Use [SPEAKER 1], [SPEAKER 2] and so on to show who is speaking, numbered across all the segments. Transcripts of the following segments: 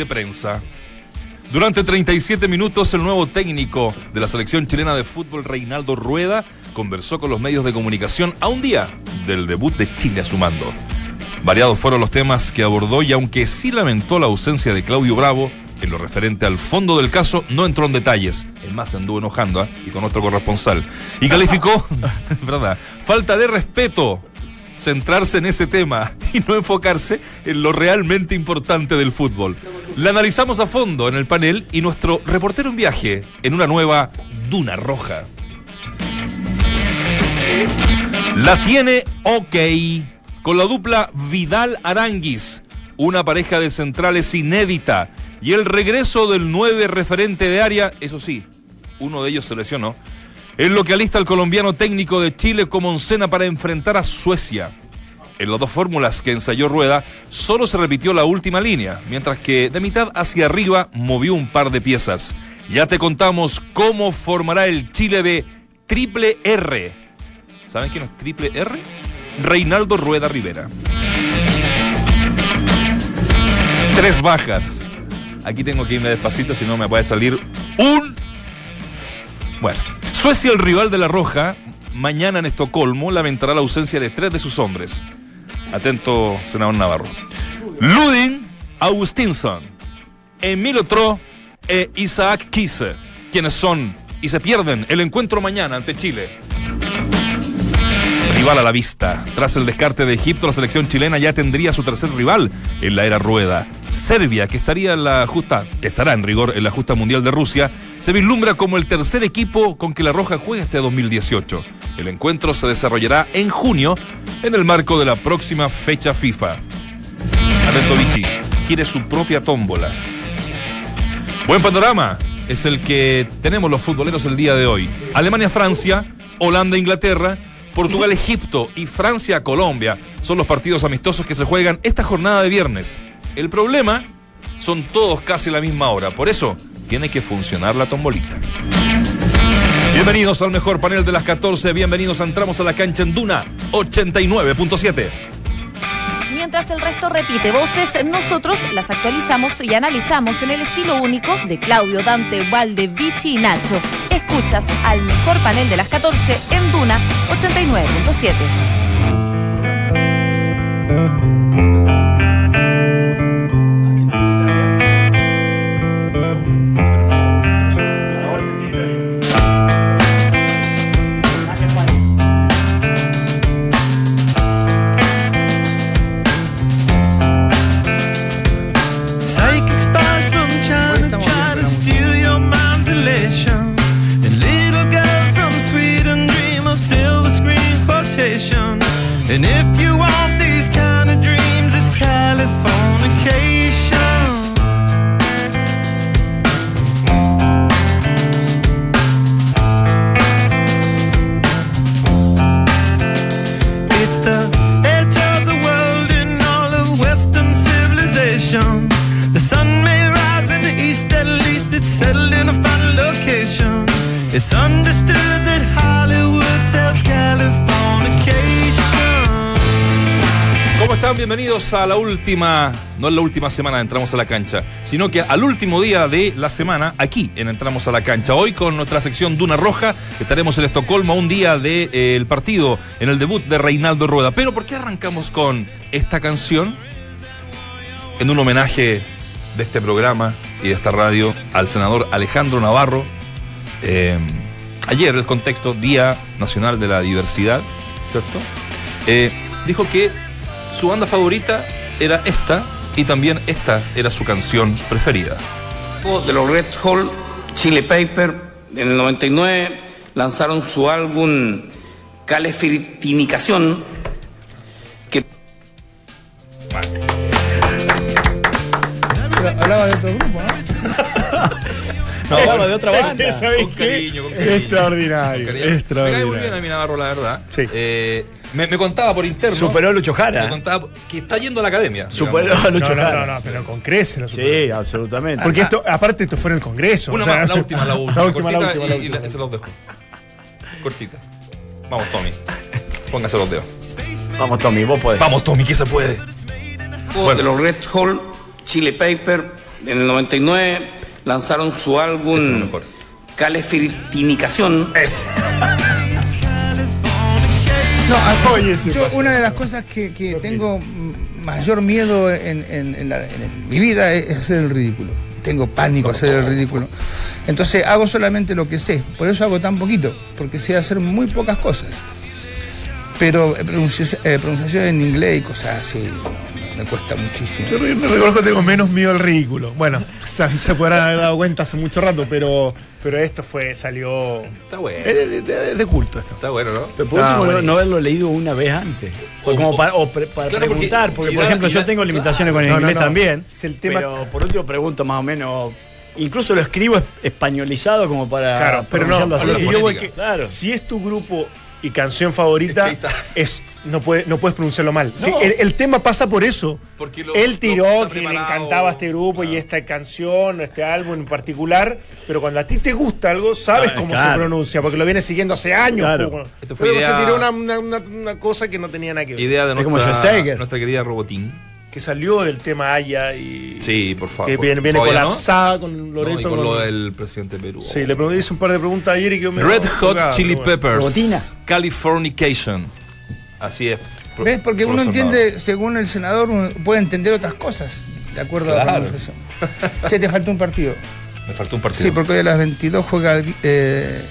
[SPEAKER 1] de prensa. Durante 37 minutos, el nuevo técnico de la selección chilena de fútbol, Reinaldo Rueda, conversó con los medios de comunicación a un día del debut de Chile a su mando. Variados fueron los temas que abordó y aunque sí lamentó la ausencia de Claudio Bravo, en lo referente al fondo del caso no entró en detalles. Es más, anduvo enojando ¿ah? y con otro corresponsal. Y calificó, ¿verdad? Falta de respeto centrarse en ese tema y no enfocarse en lo realmente importante del fútbol. La analizamos a fondo en el panel y nuestro reportero en viaje en una nueva Duna Roja. La tiene ok con la dupla Vidal Aranguis, una pareja de centrales inédita y el regreso del nueve referente de área, eso sí, uno de ellos se lesionó, es lo que alista el colombiano técnico de Chile como oncena para enfrentar a Suecia. En las dos fórmulas que ensayó Rueda, solo se repitió la última línea, mientras que de mitad hacia arriba movió un par de piezas. Ya te contamos cómo formará el Chile de Triple R. ¿Saben quién es Triple R? Reinaldo Rueda Rivera. Tres bajas. Aquí tengo que irme despacito, si no me puede salir un... Bueno, Suecia, el rival de la Roja, mañana en Estocolmo lamentará la ausencia de tres de sus hombres. Atento, senador Navarro. Ludin Augustinsson, Emilio Tro e Isaac Kisse, quienes son y se pierden el encuentro mañana ante Chile. Rival a la vista. Tras el descarte de Egipto, la selección chilena ya tendría su tercer rival en la era rueda. Serbia, que estaría en la justa, que estará en rigor en la justa mundial de Rusia, se vislumbra como el tercer equipo con que la Roja juega este 2018. El encuentro se desarrollará en junio en el marco de la próxima fecha FIFA. Atento Vichy, gire su propia tómbola. Buen panorama es el que tenemos los futboleros el día de hoy. Alemania-Francia, Holanda-Inglaterra, Portugal-Egipto y Francia-Colombia son los partidos amistosos que se juegan esta jornada de viernes. El problema son todos casi la misma hora, por eso tiene que funcionar la tombolita. Bienvenidos al mejor panel de las 14, bienvenidos a Entramos a la cancha en Duna 89.7.
[SPEAKER 2] Mientras el resto repite voces, nosotros las actualizamos y analizamos en el estilo único de Claudio, Dante, Valde, Vichy y Nacho. Escuchas al mejor panel de las 14 en Duna 89.7.
[SPEAKER 1] Bienvenidos a la última, no es la última semana de Entramos a la Cancha, sino que al último día de la semana aquí en Entramos a la Cancha. Hoy con nuestra sección Duna Roja estaremos en Estocolmo un día del partido en el debut de Reinaldo Rueda. Pero ¿por qué arrancamos con esta canción? En un homenaje de este programa y de esta radio al senador Alejandro Navarro. Eh, ayer el contexto, Día Nacional de la Diversidad, ¿cierto? Eh, dijo que su banda favorita era esta y también esta era su canción preferida.
[SPEAKER 3] de los Red Hot Chili Paper en el 99 lanzaron su álbum Calefitinicación que
[SPEAKER 4] Pero hablaba de otro grupo, ¿no?
[SPEAKER 5] hablaba de otra banda.
[SPEAKER 4] ¿Sabés
[SPEAKER 1] Con
[SPEAKER 4] qué?
[SPEAKER 1] cariño, con cariño.
[SPEAKER 4] Extraordinario,
[SPEAKER 1] Con cariño. Me cae muy bien a
[SPEAKER 4] extraordinario.
[SPEAKER 1] mi Navarro, la verdad.
[SPEAKER 4] Sí.
[SPEAKER 1] Eh, me, me contaba por interno.
[SPEAKER 5] Superó a Lucho
[SPEAKER 1] Me
[SPEAKER 5] Jara.
[SPEAKER 1] contaba que está yendo a la academia.
[SPEAKER 5] Superó
[SPEAKER 1] digamos.
[SPEAKER 5] a Lucho
[SPEAKER 4] No, no,
[SPEAKER 5] Jara.
[SPEAKER 4] no, no, pero con superó.
[SPEAKER 5] Sí, absolutamente.
[SPEAKER 4] Porque esto, aparte, esto fue en el Congreso.
[SPEAKER 1] Una
[SPEAKER 4] o sea,
[SPEAKER 1] más, la última, la última.
[SPEAKER 4] La última, la
[SPEAKER 1] cortita
[SPEAKER 4] última, la
[SPEAKER 1] y, y
[SPEAKER 4] última.
[SPEAKER 1] la- se los dejo. Cortita. Vamos, Tommy. Póngase los dedos.
[SPEAKER 5] Vamos, Tommy, vos podés.
[SPEAKER 1] Vamos, Tommy, que se puede.
[SPEAKER 3] de los Red Hot Chili Paper en el 99 lanzaron su
[SPEAKER 1] Este es
[SPEAKER 3] álbum
[SPEAKER 1] mejor.
[SPEAKER 3] Calefitinicación.
[SPEAKER 4] No, a-
[SPEAKER 5] Oye, sí
[SPEAKER 4] yo una de las cosas que, que tengo mayor miedo en, en- en la- en mi vida es hacer el ridículo. Tengo pánico a hacer el ridículo. Entonces hago solamente lo que sé. Por eso hago tan poquito, porque sé hacer muy pocas cosas. Pero eh, eh, pronunciación en inglés y cosas así me cuesta muchísimo.
[SPEAKER 6] Yo me reconozco que tengo menos miedo al ridículo. Bueno, se, se podrán haber dado cuenta hace mucho rato, pero, pero esto fue, salió.
[SPEAKER 1] Está bueno.
[SPEAKER 6] Es de, de- de- de culto esto.
[SPEAKER 1] Está bueno, ¿no?
[SPEAKER 5] Pero por último, no- haberlo leído una vez antes. O,
[SPEAKER 1] O-
[SPEAKER 5] como
[SPEAKER 1] o-
[SPEAKER 5] para, o pre- para
[SPEAKER 1] Claro, porque-
[SPEAKER 5] preguntar, porque, por ejemplo yo tengo limitaciones con el
[SPEAKER 6] no,
[SPEAKER 5] inglés
[SPEAKER 6] no.
[SPEAKER 5] también.
[SPEAKER 6] Si el tema-
[SPEAKER 5] Pero por último pregunto más o menos. Incluso lo escribo es- españolizado como para.
[SPEAKER 6] Claro, pero no,
[SPEAKER 5] así.
[SPEAKER 6] yo voy que
[SPEAKER 5] Claro.
[SPEAKER 6] si es tu grupo y canción favorita, es no, puede, no puedes pronunciarlo mal. Sí, el, el tema pasa por eso.
[SPEAKER 1] Porque lo-
[SPEAKER 6] Él tiró que le encantaba este grupo y esta canción, este álbum en particular, pero cuando a ti te gusta algo, sabes
[SPEAKER 5] Ah,
[SPEAKER 6] cómo
[SPEAKER 5] claro.
[SPEAKER 6] se pronuncia, porque lo vienes siguiendo hace años.
[SPEAKER 5] Claro.
[SPEAKER 1] Esto fue idea-
[SPEAKER 6] se tiró una, una- una- una cosa que no tenía nada que ver.
[SPEAKER 1] Idea de
[SPEAKER 5] Es como
[SPEAKER 1] nuestra, nuestra querida Robotín.
[SPEAKER 6] Que salió del tema Aya y
[SPEAKER 1] Sí, por favor.
[SPEAKER 6] que viene, viene
[SPEAKER 1] ¿Todavía no?
[SPEAKER 6] colapsada con
[SPEAKER 1] No,
[SPEAKER 6] Loreto.
[SPEAKER 1] y con
[SPEAKER 6] con-
[SPEAKER 1] lo del presidente de Perú.
[SPEAKER 6] Sí, le pregunté hice un par de preguntas ayer y que me
[SPEAKER 1] Red Hot
[SPEAKER 6] tocaba,
[SPEAKER 1] Chili
[SPEAKER 6] bueno.
[SPEAKER 1] Peppers.
[SPEAKER 5] Robotina.
[SPEAKER 1] Californication. Así es. Pro-
[SPEAKER 4] ¿Ves? Porque uno entiende, según el senador, uno puede entender otras cosas, de acuerdo a la
[SPEAKER 1] Claro.
[SPEAKER 4] pronunciación. Che, te falta un partido.
[SPEAKER 1] Me faltó un partido.
[SPEAKER 4] Sí, porque hoy a las 22 juega eh,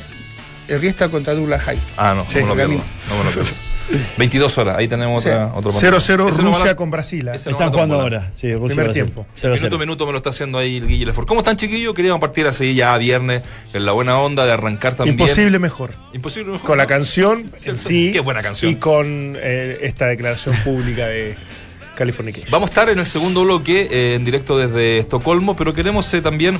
[SPEAKER 4] el Riesta contra Douglas High.
[SPEAKER 1] Ah, no,
[SPEAKER 4] Sí,
[SPEAKER 1] no me lo pierdo. No me lo pierdo. 22 horas, ahí tenemos
[SPEAKER 4] Sí.
[SPEAKER 1] otra, otro partido.
[SPEAKER 6] 0-0
[SPEAKER 1] Ese no
[SPEAKER 6] Rusia con Brasil. ¿eh?
[SPEAKER 1] no
[SPEAKER 5] Están jugando ahora. Sí, Rusia
[SPEAKER 6] Primer
[SPEAKER 5] Brasil.
[SPEAKER 6] tiempo.
[SPEAKER 5] 0
[SPEAKER 1] Minuto a minuto me lo está haciendo ahí el Guille Lefort. ¿Cómo están, chiquillos? Queríamos partir así ya viernes, en la buena onda de arrancar también.
[SPEAKER 6] Imposible mejor.
[SPEAKER 1] Imposible mejor.
[SPEAKER 6] Con la canción en sí.
[SPEAKER 1] Qué buena canción.
[SPEAKER 6] Y con eh, esta declaración pública de California.
[SPEAKER 1] Vamos a estar en el segundo bloque, eh, en directo desde Estocolmo, pero queremos eh, también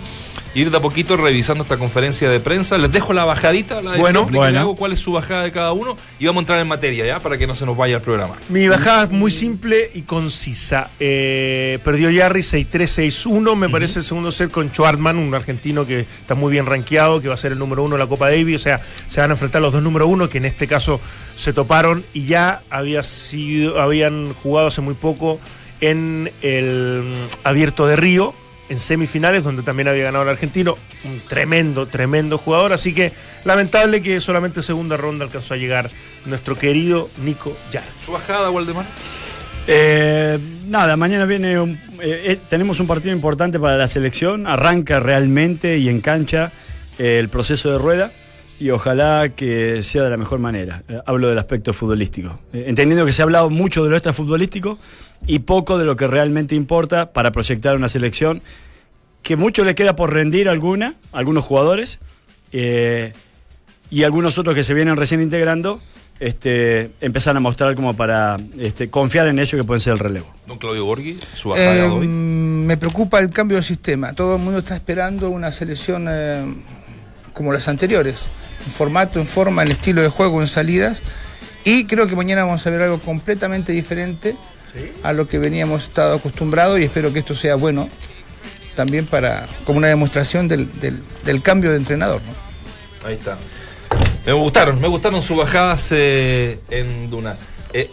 [SPEAKER 1] ir de a poquito revisando esta conferencia de prensa. Les dejo la bajadita, la de
[SPEAKER 6] Bueno,
[SPEAKER 1] siempre,
[SPEAKER 5] bueno.
[SPEAKER 1] cuál es su bajada de cada uno y vamos a entrar en materia, ¿ya? Para que no se nos vaya el programa.
[SPEAKER 6] Mi bajada es muy simple y concisa. Eh, perdió Yarri 6-3-6-1. Me parece el segundo set con Schwartman, un argentino que está muy bien rankeado, que va a ser el número uno de la Copa Davis. O sea, se van a enfrentar los dos número uno, que en este caso se toparon y ya había sido, habían jugado hace muy poco en el Abierto de Río, en semifinales, donde también había ganado el argentino. Un tremendo, tremendo jugador. Así que lamentable que solamente segunda ronda alcanzó a llegar nuestro querido Nico Yarri.
[SPEAKER 1] ¿Su bajada, Waldemar?
[SPEAKER 5] Eh, nada, mañana viene un- eh, eh, tenemos un partido importante para la selección. Arranca realmente y en cancha eh, el proceso de rueda y ojalá que sea de la mejor manera. Eh, hablo del aspecto futbolístico. Eh, entendiendo que se ha hablado mucho de lo extrafutbolístico y poco de lo que realmente importa para proyectar una selección que mucho le queda por rendir a alguna, a algunos jugadores eh, y algunos otros que se vienen recién integrando. Este, empezar a mostrar como para este, confiar en ellos que pueden ser el relevo.
[SPEAKER 1] Don Claudio Borghi, su bajada de
[SPEAKER 4] Eh,
[SPEAKER 1] hoy.
[SPEAKER 4] me preocupa el cambio de sistema. Todo el mundo está esperando una selección eh, como las anteriores. En formato, en forma, en estilo de juego, en salidas. Y creo que mañana vamos a ver algo completamente diferente a lo que veníamos estado acostumbrados y espero que esto sea bueno también para como una demostración del, del- del cambio de entrenador. ¿no?
[SPEAKER 1] Ahí está. Me gustaron, me gustaron sus bajadas eh, en Duna. Eh,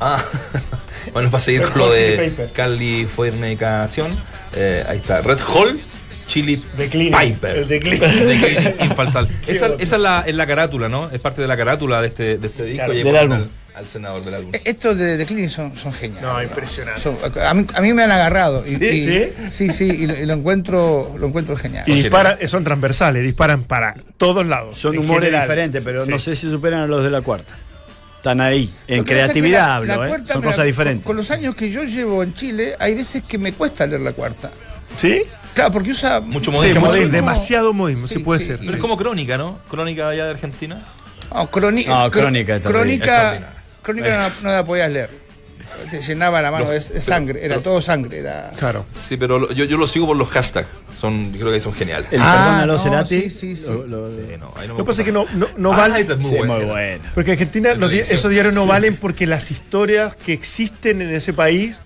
[SPEAKER 1] ah, bueno, para seguir con lo de. Californicación. Eh, ahí está. Red Hall Chili
[SPEAKER 6] Decline.
[SPEAKER 1] Piper.
[SPEAKER 6] El. Decline
[SPEAKER 1] infaltable.
[SPEAKER 6] Qué
[SPEAKER 1] esa es, la, es la carátula, ¿no? Es parte de la carátula de este, de este disco.
[SPEAKER 6] Claro,
[SPEAKER 1] y
[SPEAKER 5] del álbum.
[SPEAKER 1] Al, al senador del álbum.
[SPEAKER 4] Eh, Estos de, Clean son, son geniales.
[SPEAKER 6] No, impresionante.
[SPEAKER 4] Son- a, mí, a mí me han agarrado. Y,
[SPEAKER 1] ¿Sí?
[SPEAKER 4] y-
[SPEAKER 6] ¿Sí?
[SPEAKER 4] sí, sí, y lo, y lo encuentro, lo encuentro genial.
[SPEAKER 6] Y dispara, son transversales, disparan para todos lados.
[SPEAKER 5] Son humores
[SPEAKER 6] general.
[SPEAKER 5] diferentes, pero
[SPEAKER 6] Sí.
[SPEAKER 5] no sé si superan a los de la cuarta. Están ahí. En creatividad
[SPEAKER 4] la-
[SPEAKER 5] hablo,
[SPEAKER 4] la
[SPEAKER 5] ¿eh? Son
[SPEAKER 4] mira,
[SPEAKER 5] cosas diferentes.
[SPEAKER 4] Con, con los años que yo llevo en Chile, hay veces que me cuesta leer la cuarta.
[SPEAKER 6] ¿Sí?
[SPEAKER 4] Claro, porque usa
[SPEAKER 1] Mucho
[SPEAKER 6] Sí,
[SPEAKER 1] modismo.
[SPEAKER 6] demasiado modismo,
[SPEAKER 4] Sí,
[SPEAKER 6] sí, puede
[SPEAKER 4] sí,
[SPEAKER 6] ser.
[SPEAKER 1] Pero es como crónica, ¿no? Crónica allá de Argentina.
[SPEAKER 4] No,
[SPEAKER 5] crónica
[SPEAKER 4] crónica, crónica no, no la podías leer. Te llenaba la mano
[SPEAKER 1] No,
[SPEAKER 4] de de
[SPEAKER 1] pero-
[SPEAKER 4] sangre, era todo sangre. Era...
[SPEAKER 6] Claro.
[SPEAKER 1] Sí, pero lo- yo, yo lo sigo por los hashtags. Son, yo creo que son geniales.
[SPEAKER 5] El
[SPEAKER 4] Ah,
[SPEAKER 5] perdón a los
[SPEAKER 4] no,
[SPEAKER 5] Cerati.
[SPEAKER 4] sí, sí, sí.
[SPEAKER 5] lo- lo-
[SPEAKER 1] Sí, no, ahí no me
[SPEAKER 6] Lo que pasa es que no, no, no
[SPEAKER 1] Ah,
[SPEAKER 6] vale.
[SPEAKER 1] esa es muy
[SPEAKER 5] Sí,
[SPEAKER 1] buena.
[SPEAKER 5] muy bueno.
[SPEAKER 6] Porque Argentina, los di-
[SPEAKER 1] Tradición.
[SPEAKER 6] esos diarios no valen porque las historias que existen en ese país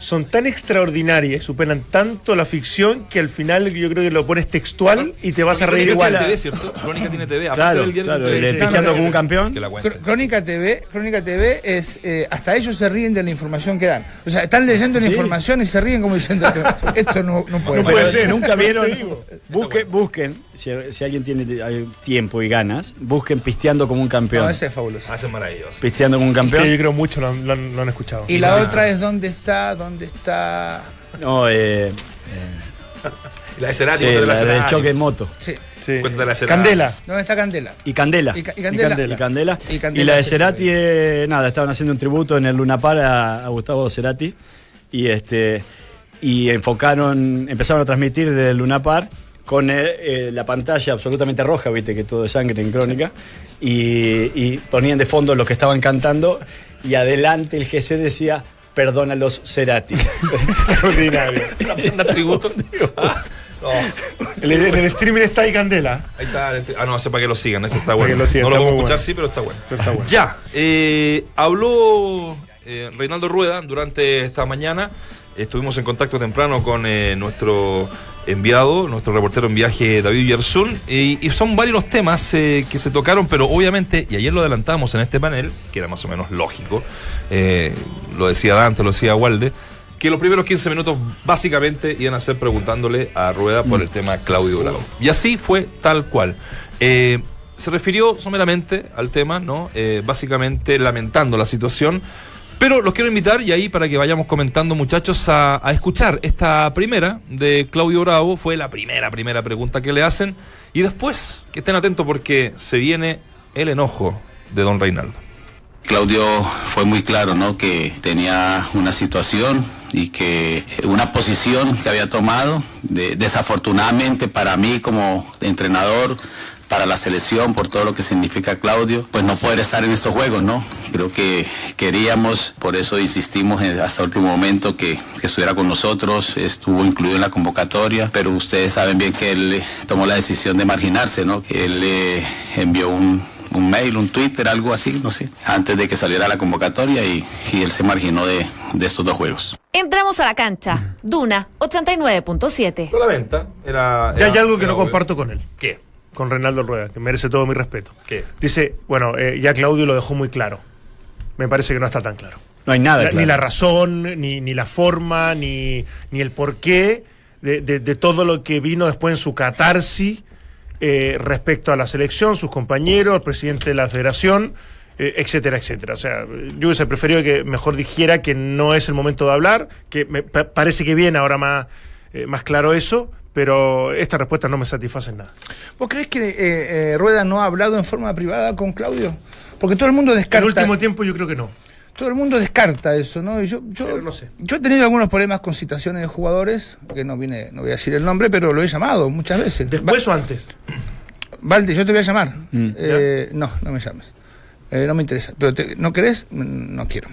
[SPEAKER 6] son tan extraordinarias, superan tanto la ficción que al final yo creo que lo pones textual y te vas a reír igual.
[SPEAKER 1] tiene TV, ¿cierto? Crónica tiene TV. aparte
[SPEAKER 5] Claro,
[SPEAKER 1] del
[SPEAKER 5] claro,
[SPEAKER 1] de- Sí,
[SPEAKER 5] como un campeón.
[SPEAKER 1] que la
[SPEAKER 4] Crónica TV, Crónica TV es eh, hasta ellos se ríen de la información que dan. O sea, están leyendo la
[SPEAKER 5] Sí.
[SPEAKER 4] información y se ríen como diciendo esto, esto no, no puede
[SPEAKER 6] No
[SPEAKER 4] ser.
[SPEAKER 6] puede ser.
[SPEAKER 5] Nunca vieron.
[SPEAKER 6] digo.
[SPEAKER 5] Busquen, busquen si, si alguien tiene tiempo y ganas, busquen pisteando como un campeón.
[SPEAKER 4] No, ese es fabuloso.
[SPEAKER 1] Ah, ese es maravilloso.
[SPEAKER 5] Pisteando como un
[SPEAKER 6] Sí,
[SPEAKER 5] campeón.
[SPEAKER 6] yo creo mucho lo, han- lo han- lo han escuchado.
[SPEAKER 4] Y la otra es dónde está, dónde está.
[SPEAKER 5] No, eh,
[SPEAKER 1] La de Cerati,
[SPEAKER 5] sí,
[SPEAKER 1] cuéntate
[SPEAKER 5] la
[SPEAKER 1] de
[SPEAKER 5] del choque en moto.
[SPEAKER 4] Sí.
[SPEAKER 6] Sí.
[SPEAKER 1] La Cerati.
[SPEAKER 6] Candela.
[SPEAKER 4] ¿Dónde está Candela?
[SPEAKER 5] Y Candela.
[SPEAKER 4] Y Ca- y Candela.
[SPEAKER 5] Y Candela.
[SPEAKER 4] Y
[SPEAKER 5] Y,
[SPEAKER 4] Candela
[SPEAKER 5] la de Cerati, eh, nada, estaban haciendo un tributo en el Lunapar a, a Gustavo Cerati. Y este y enfocaron, empezaron a transmitir desde el Lunapar con eh, eh, la pantalla absolutamente roja, viste que todo es sangre en crónica. Y, y ponían de fondo los que estaban cantando. Y adelante el GC decía. Perdona los Cerati.
[SPEAKER 6] Extraordinario.
[SPEAKER 1] Una tributo. Ah, no,
[SPEAKER 6] En el, el streaming está ahí Candela.
[SPEAKER 1] ahí está. Ah, no, ese para que lo sigan, ese está bueno.
[SPEAKER 6] que lo sigan,
[SPEAKER 1] no lo
[SPEAKER 6] muy
[SPEAKER 1] escuchar,
[SPEAKER 6] bueno.
[SPEAKER 1] sí, pero está bueno.
[SPEAKER 6] Pero está bueno.
[SPEAKER 1] Ya, eh, habló eh, Reinaldo Rueda durante esta mañana. Estuvimos en contacto temprano con eh, nuestro enviado, nuestro reportero en viaje, David Yersun, y, son varios los temas eh, que se tocaron, pero obviamente, y ayer lo adelantamos en este panel, que era más o menos lógico, eh, lo decía Dante, lo decía Walde, que los primeros 15 minutos básicamente iban a ser preguntándole a Rueda por el tema Claudio Bravo. Y así fue tal cual. Eh, se refirió someramente al tema, ¿no? Básicamente lamentando la situación. Pero los quiero invitar, y ahí para que vayamos comentando, muchachos, a, escuchar esta primera de Claudio Bravo. Fue la primera, primera pregunta que le hacen. Y después, que estén atentos porque se viene el enojo de don Reinaldo.
[SPEAKER 7] Claudio fue muy claro, ¿no? Que tenía una situación y que una posición que había tomado, de- desafortunadamente para mí como entrenador, para la selección, por todo lo que significa Claudio, pues no poder estar en estos juegos, ¿no? Creo que queríamos, por eso insistimos en- hasta el último momento que, que estuviera con nosotros, estuvo incluido en la convocatoria, pero ustedes saben bien que él eh, tomó la decisión de marginarse, ¿no? Que él eh, envió un, un mail, un Twitter, algo así, no sé, antes de que saliera la convocatoria y, y él se marginó de, de estos dos juegos.
[SPEAKER 2] Entramos a la cancha. Duna 89.7.
[SPEAKER 1] Lo lamenta. Era,
[SPEAKER 6] Y hay
[SPEAKER 1] era-
[SPEAKER 6] algo que
[SPEAKER 1] era
[SPEAKER 6] no
[SPEAKER 1] obvio.
[SPEAKER 6] comparto con él,
[SPEAKER 1] ¿Qué?
[SPEAKER 6] Con Reinaldo Rueda, que merece todo mi respeto.
[SPEAKER 1] ¿Qué?
[SPEAKER 6] Dice, bueno, eh, ya Claudio lo dejó muy claro. Me parece que no está tan claro.
[SPEAKER 5] No hay nada.
[SPEAKER 6] La-
[SPEAKER 5] claro.
[SPEAKER 6] Ni la razón, ni, ni la forma, ni, ni el porqué de, de- de todo lo que vino después en su catarsis eh, respecto a la selección, sus compañeros, el presidente de la federación, eh, etcétera, etcétera. O sea, yo hubiese preferido que mejor dijera que no es el momento de hablar, que me pa- parece que viene ahora más, eh, más claro eso, pero esta respuesta no me satisface en nada.
[SPEAKER 4] ¿Vos crees que eh, eh, Rueda no ha hablado en forma privada con Claudio? Porque todo el mundo
[SPEAKER 6] En el
[SPEAKER 4] descarta.
[SPEAKER 6] último tiempo yo creo que no.
[SPEAKER 4] Todo el mundo descarta eso, ¿no? Y yo, yo,
[SPEAKER 6] Pero no sé.
[SPEAKER 4] yo he tenido algunos problemas con citaciones de jugadores, que no viene, no voy a decir el nombre, pero lo he llamado muchas veces.
[SPEAKER 6] ¿Después o antes?
[SPEAKER 4] Valde, yo te voy a llamar. Eh, no, no me llames. Eh, no me interesa. Pero te- ¿no querés? Mm, No quiero.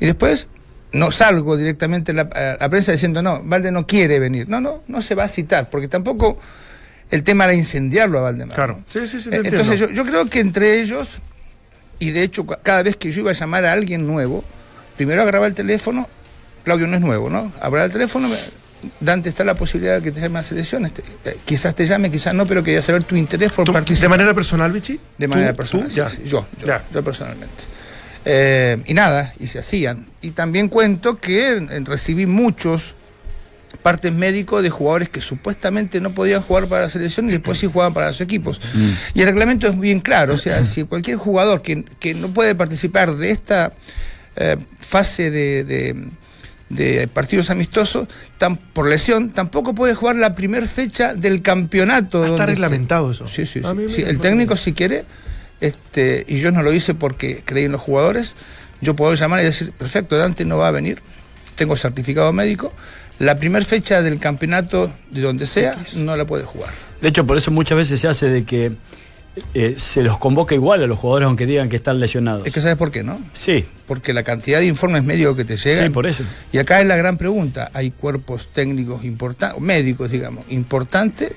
[SPEAKER 4] Y después no salgo directamente a la, a la prensa diciendo, no, Valde no quiere venir. No, no, no se va a citar, porque tampoco el tema era incendiarlo a Valdemar.
[SPEAKER 6] Claro.
[SPEAKER 4] ¿no?
[SPEAKER 6] Sí, sí, sí, te
[SPEAKER 4] Eh, Entonces yo, yo creo que entre ellos, y de hecho cada vez que yo iba a llamar a alguien nuevo, primero agarraba el teléfono, Claudio no es nuevo, ¿no? Agarraba el teléfono, Dante está la posibilidad de que te llame a selección, este, eh, quizás te llame, quizás no, pero quería saber tu interés por
[SPEAKER 6] ¿Tú-
[SPEAKER 4] participar.
[SPEAKER 6] ¿De manera personal, Vichy?
[SPEAKER 4] De manera
[SPEAKER 6] ¿Tú-
[SPEAKER 4] personal.
[SPEAKER 6] tú?
[SPEAKER 4] sí,
[SPEAKER 6] Ya.
[SPEAKER 4] sí, yo, yo,
[SPEAKER 6] Ya.
[SPEAKER 4] yo personalmente. Eh, y nada, y se hacían. Y también cuento que recibí muchos partes médicos de jugadores que supuestamente no podían jugar para la selección y después sí jugaban para sus equipos. Y el reglamento es bien claro, o sea, si cualquier jugador que, que no puede participar de esta eh, fase de, de- de partidos amistosos, tan, por lesión, tampoco puede jugar la primera fecha del campeonato.
[SPEAKER 6] Ah, Está reglamentado eso.
[SPEAKER 4] Sí, sí,
[SPEAKER 6] A
[SPEAKER 4] sí.
[SPEAKER 6] mí me-
[SPEAKER 4] Sí, el técnico si quiere, este, y yo no lo hice porque creí en los jugadores, yo puedo llamar y decir, perfecto, Dante no va a venir, tengo certificado médico, la primera fecha del campeonato de donde sea no la puede jugar.
[SPEAKER 5] De hecho, por eso muchas veces se hace de que eh, se los convoca igual a los jugadores aunque digan que están lesionados.
[SPEAKER 4] Es que sabes por qué, ¿no?
[SPEAKER 5] Sí,
[SPEAKER 4] Porque la cantidad de informes médicos que te llegan.
[SPEAKER 5] sí, por eso.
[SPEAKER 4] Y acá es la gran pregunta, hay cuerpos técnicos importantes, médicos, digamos, importantes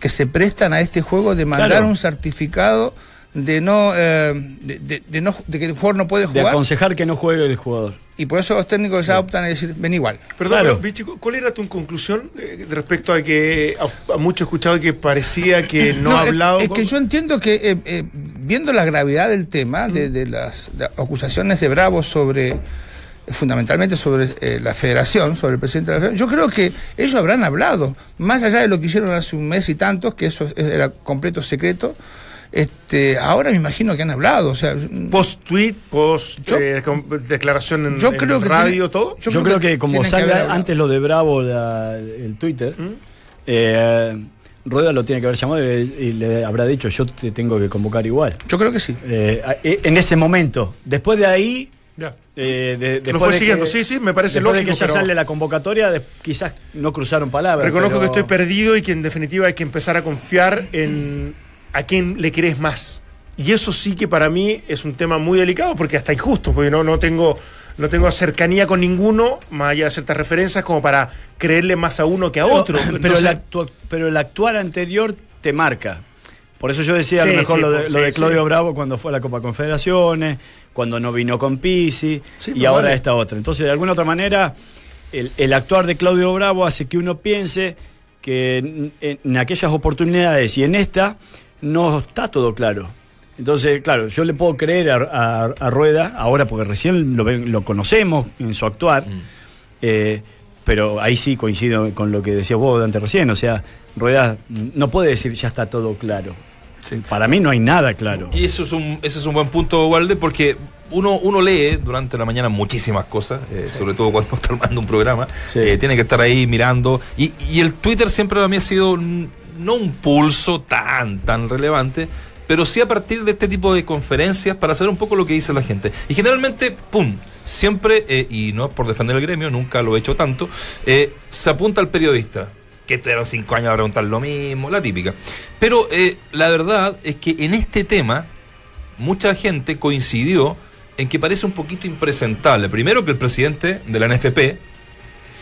[SPEAKER 4] que se prestan a este juego de mandar
[SPEAKER 5] Claro.
[SPEAKER 4] un certificado de no, eh, de, de- de no de que el jugador no puede
[SPEAKER 5] De
[SPEAKER 4] jugar.
[SPEAKER 5] aconsejar que no juegue el jugador.
[SPEAKER 4] Y por eso los técnicos ya optan a decir, ven igual.
[SPEAKER 6] Perdón,
[SPEAKER 5] Claro.
[SPEAKER 6] ¿cuál era tu conclusión eh, respecto a que a, a mucho escuchado que parecía que no, ha hablado?
[SPEAKER 4] Es,
[SPEAKER 6] con-
[SPEAKER 4] que yo entiendo que, eh, eh, viendo la gravedad del tema, de, de las, de acusaciones de Bravo sobre, fundamentalmente sobre eh, la federación, sobre el presidente de la federación, yo creo que ellos habrán hablado, más allá de lo que hicieron hace un mes y tantos, que eso era completo secreto. Este, ahora me imagino que han hablado, o sea,
[SPEAKER 6] Post-tweet, post
[SPEAKER 4] Yo-
[SPEAKER 6] eh, com- declaración en,
[SPEAKER 4] yo
[SPEAKER 6] en
[SPEAKER 4] creo que
[SPEAKER 6] radio,
[SPEAKER 4] tiene-
[SPEAKER 6] todo.
[SPEAKER 5] Yo, creo que, como
[SPEAKER 4] que
[SPEAKER 5] salga antes lo de Bravo, la- el Twitter,
[SPEAKER 6] ¿Mm?
[SPEAKER 5] eh, Rueda lo tiene que haber llamado y, y le habrá dicho, yo te tengo que convocar igual.
[SPEAKER 4] Yo creo que sí.
[SPEAKER 5] Eh, en ese momento. Después de ahí...
[SPEAKER 6] Ya.
[SPEAKER 5] eh, de-
[SPEAKER 6] Lo fue
[SPEAKER 5] de
[SPEAKER 6] siguiendo,
[SPEAKER 5] que-
[SPEAKER 6] sí, sí, me parece
[SPEAKER 5] después
[SPEAKER 6] lógico.
[SPEAKER 5] de que ya
[SPEAKER 6] pero
[SPEAKER 5] sale la convocatoria, de- quizás no cruzaron palabras.
[SPEAKER 6] reconozco
[SPEAKER 5] pero-
[SPEAKER 6] que estoy perdido y que en definitiva hay que empezar a confiar en a quién le crees más. Y eso sí que para mí es un tema muy delicado porque hasta injusto, porque no, no tengo no tengo cercanía con ninguno, más allá de ciertas referencias, como para creerle más a uno que a otro.
[SPEAKER 5] Pero, el actu- pero el actuar anterior te marca. Por eso yo decía a lo mejor
[SPEAKER 6] sí,
[SPEAKER 5] lo de, lo Claudio. Bravo cuando fue a la Copa Confederaciones, cuando no vino con Pisi y ahora
[SPEAKER 6] vale.
[SPEAKER 5] esta otra. Entonces, de alguna otra manera, el, el actuar de Claudio Bravo hace que uno piense que en, en aquellas oportunidades y en esta no está todo claro. Entonces, claro, yo le puedo creer a, a- a Rueda, ahora porque recién lo, ven- lo conocemos en su actuar, eh, pero ahí sí coincido con lo que decías vos Dante recién, o sea, Rueda no puede decir ya está todo claro. Para mí no hay nada claro.
[SPEAKER 1] Y eso es un, ese es un buen punto, Walde, porque uno, uno lee durante la mañana muchísimas cosas, eh, sobre todo cuando está armando un programa.
[SPEAKER 5] Sí.
[SPEAKER 1] Eh, tiene que estar ahí mirando. Y, y el Twitter siempre para mí ha sido un- no un pulso tan, tan relevante, pero sí a partir de este tipo de conferencias para saber un poco lo que dice la gente. Y generalmente, ¡pum! Siempre, eh, y no es por defender el gremio, nunca lo he hecho tanto, eh, se apunta al periodista. Que estuvieron cinco años a preguntar lo mismo, la típica. Pero eh, la verdad es que en este tema, mucha gente coincidió en que parece un poquito impresentable. Primero que el presidente de la NFP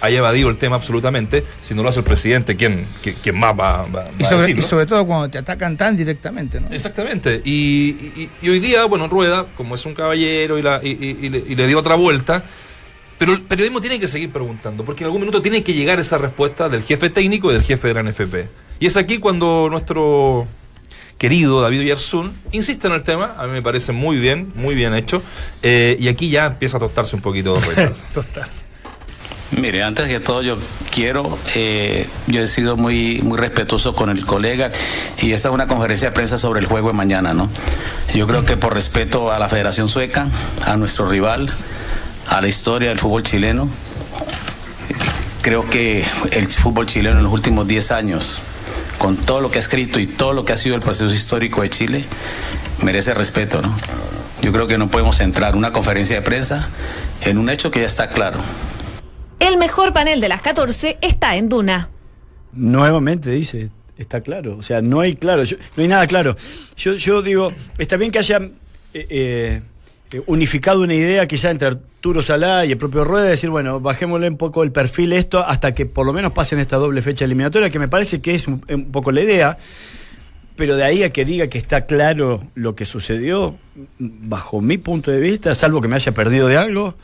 [SPEAKER 1] haya evadido el tema absolutamente. Si no lo hace el presidente, ¿quién, qui- quién más va, va- va
[SPEAKER 4] Y
[SPEAKER 1] a
[SPEAKER 4] sobre, y
[SPEAKER 1] decirlo?
[SPEAKER 4] sobre todo cuando te atacan tan directamente, ¿no?
[SPEAKER 1] Exactamente. Y, y- y hoy día, bueno, Rueda, como es un caballero y, la- y- y- y le, y le dio otra vuelta, pero el periodismo tiene que seguir preguntando, porque en algún minuto tiene que llegar esa respuesta del jefe técnico y del jefe de la NFP. Y es aquí cuando nuestro querido David Oyarzún insiste en el tema, a mí me parece muy bien, muy bien hecho, eh, y aquí ya empieza a tostarse un poquito. Reinaldo.
[SPEAKER 7] Mire, antes que todo yo quiero, eh, yo he sido muy, muy respetuoso con el colega y esta es una conferencia de prensa sobre el juego de mañana, ¿no? Yo creo que por respeto a la Federación Sueca, a nuestro rival, a la historia del fútbol chileno, creo que el fútbol chileno en los últimos 10 años, con todo lo que ha escrito y todo lo que ha sido el proceso histórico de Chile, merece respeto, ¿no? Yo creo que no podemos entrar una conferencia de prensa en un hecho que ya está claro.
[SPEAKER 2] El mejor panel de las 14 está en Duna.
[SPEAKER 5] Nuevamente dice, está claro. O sea, no hay claro, yo- no hay nada claro. Yo, yo digo, está bien que haya eh, eh, eh, unificado una idea quizá entre Arturo Salá y el propio Rueda, de decir, bueno, bajémosle un poco el perfil esto hasta que por lo menos pasen esta doble fecha eliminatoria, que me parece que es un, un poco la idea. Pero de ahí a que diga que está claro lo que sucedió, bajo mi punto de vista, salvo que me haya perdido de algo,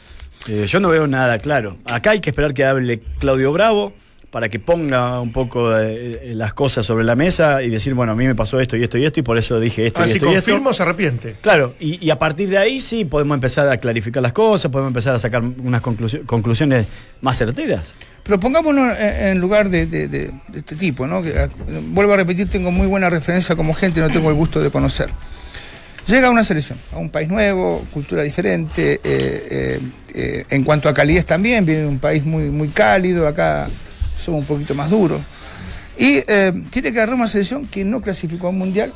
[SPEAKER 5] eh, yo no veo nada claro. Acá hay que esperar que hable Claudio Bravo para que ponga un poco eh, eh, las cosas sobre la mesa y decir, bueno, a mí me pasó esto y esto y esto y por eso dije esto
[SPEAKER 6] Ah,
[SPEAKER 5] y
[SPEAKER 6] si
[SPEAKER 5] esto y esto.
[SPEAKER 6] confirmo, se arrepiente.
[SPEAKER 5] Claro, y, y a partir de ahí sí podemos empezar a clarificar las cosas, podemos empezar a sacar unas conclusio- conclusiones más certeras.
[SPEAKER 4] Pero pongámonos en, lugar de, de- de- de este tipo, ¿no? Que, vuelvo a repetir, tengo muy buena referencia como gente, no tengo el gusto de conocer. Llega a una selección, a un país nuevo, cultura diferente, eh, eh, eh, en cuanto a calidez también, viene de un país muy, muy cálido, acá somos un poquito más duros. Y tiene que agarrar una selección que no clasificó al Mundial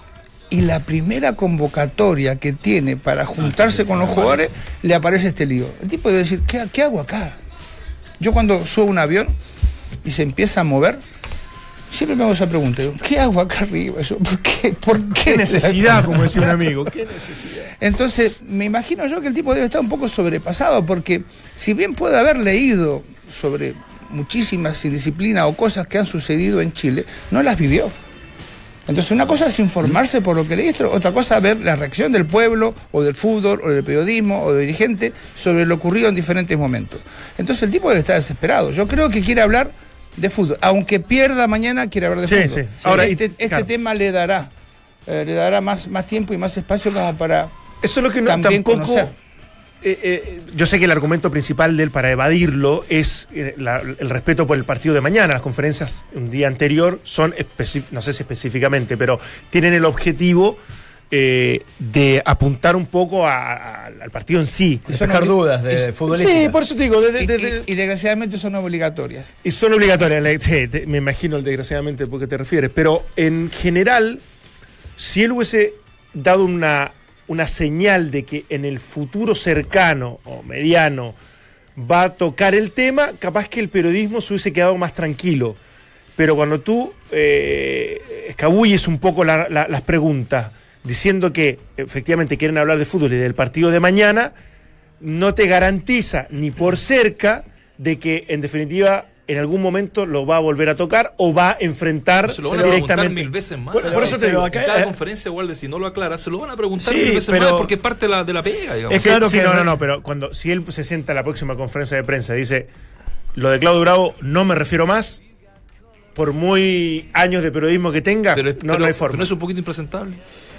[SPEAKER 4] y la primera convocatoria que tiene para juntarse con los jugadores le aparece este lío. El tipo debe decir, ¿qué, qué hago acá? Yo cuando subo un avión y se empieza a mover, siempre me hago esa pregunta. digo, ¿Qué hago acá arriba? Yo, ¿Por qué? ¿Por qué?
[SPEAKER 6] Qué necesidad, como decía un amigo. Qué necesidad.
[SPEAKER 4] Entonces, me imagino yo que el tipo debe estar un poco sobrepasado, porque si bien puede haber leído sobre muchísimas indisciplinas o cosas que han sucedido en Chile, no las vivió. Entonces, una cosa es informarse por lo que leí, otra cosa es ver la reacción del pueblo, o del fútbol, o del periodismo, o del dirigente sobre lo ocurrido en diferentes momentos. Entonces, el tipo debe estar desesperado. Yo creo que quiere hablar de fútbol. Aunque pierda mañana, quiere hablar de
[SPEAKER 6] Sí,
[SPEAKER 4] fútbol.
[SPEAKER 6] sí. Ahora,
[SPEAKER 4] este, este
[SPEAKER 6] claro.
[SPEAKER 4] tema le dará, eh, le dará más, más tiempo y más espacio como para
[SPEAKER 6] Eso es lo que no, tampoco. eh, eh, yo sé que el argumento principal de él para evadirlo es eh, la- el respeto por el partido de mañana. Las conferencias un día anterior son, no sé si específicamente, pero tienen el objetivo eh, de apuntar un poco a- a- al partido en sí.
[SPEAKER 5] Despejar dudas de futbolísticas.
[SPEAKER 6] Sí, por eso te digo,
[SPEAKER 4] Y,
[SPEAKER 6] desde-
[SPEAKER 4] y- y desgraciadamente son obligatorias.
[SPEAKER 6] Y son obligatorias, le- sí, te- me imagino el desgraciadamente por qué te refieres, pero en general, si él hubiese dado una, una señal de que en el futuro cercano o mediano va a tocar el tema, capaz que el periodismo se hubiese quedado más tranquilo. Pero cuando tú eh, escabulles un poco la- la- las preguntas, diciendo que efectivamente quieren hablar de fútbol y del partido de mañana, no te garantiza ni por cerca de que en definitiva en algún momento lo va a volver a tocar o va a enfrentar
[SPEAKER 1] Se lo van a preguntar
[SPEAKER 6] directamente.
[SPEAKER 1] mil veces más.
[SPEAKER 6] Por, por eso te
[SPEAKER 5] Pero
[SPEAKER 6] digo.
[SPEAKER 5] acá-
[SPEAKER 1] en cada
[SPEAKER 5] eh,
[SPEAKER 1] conferencia, igual si no lo aclara, se lo van a preguntar
[SPEAKER 5] Sí,
[SPEAKER 1] mil veces
[SPEAKER 5] pero-
[SPEAKER 1] más porque es parte de la, de la pega, digamos.
[SPEAKER 5] Es
[SPEAKER 6] Sí,
[SPEAKER 5] claro
[SPEAKER 6] sí,
[SPEAKER 5] que-
[SPEAKER 6] no, no, no, pero cuando si él se sienta a la próxima conferencia de prensa y dice lo de Claudio Bravo no me refiero más, por muy años de periodismo que tenga,
[SPEAKER 1] pero, es-
[SPEAKER 6] no,
[SPEAKER 1] pero-
[SPEAKER 6] no hay
[SPEAKER 1] pero
[SPEAKER 6] forma.
[SPEAKER 1] no es un poquito impresentable.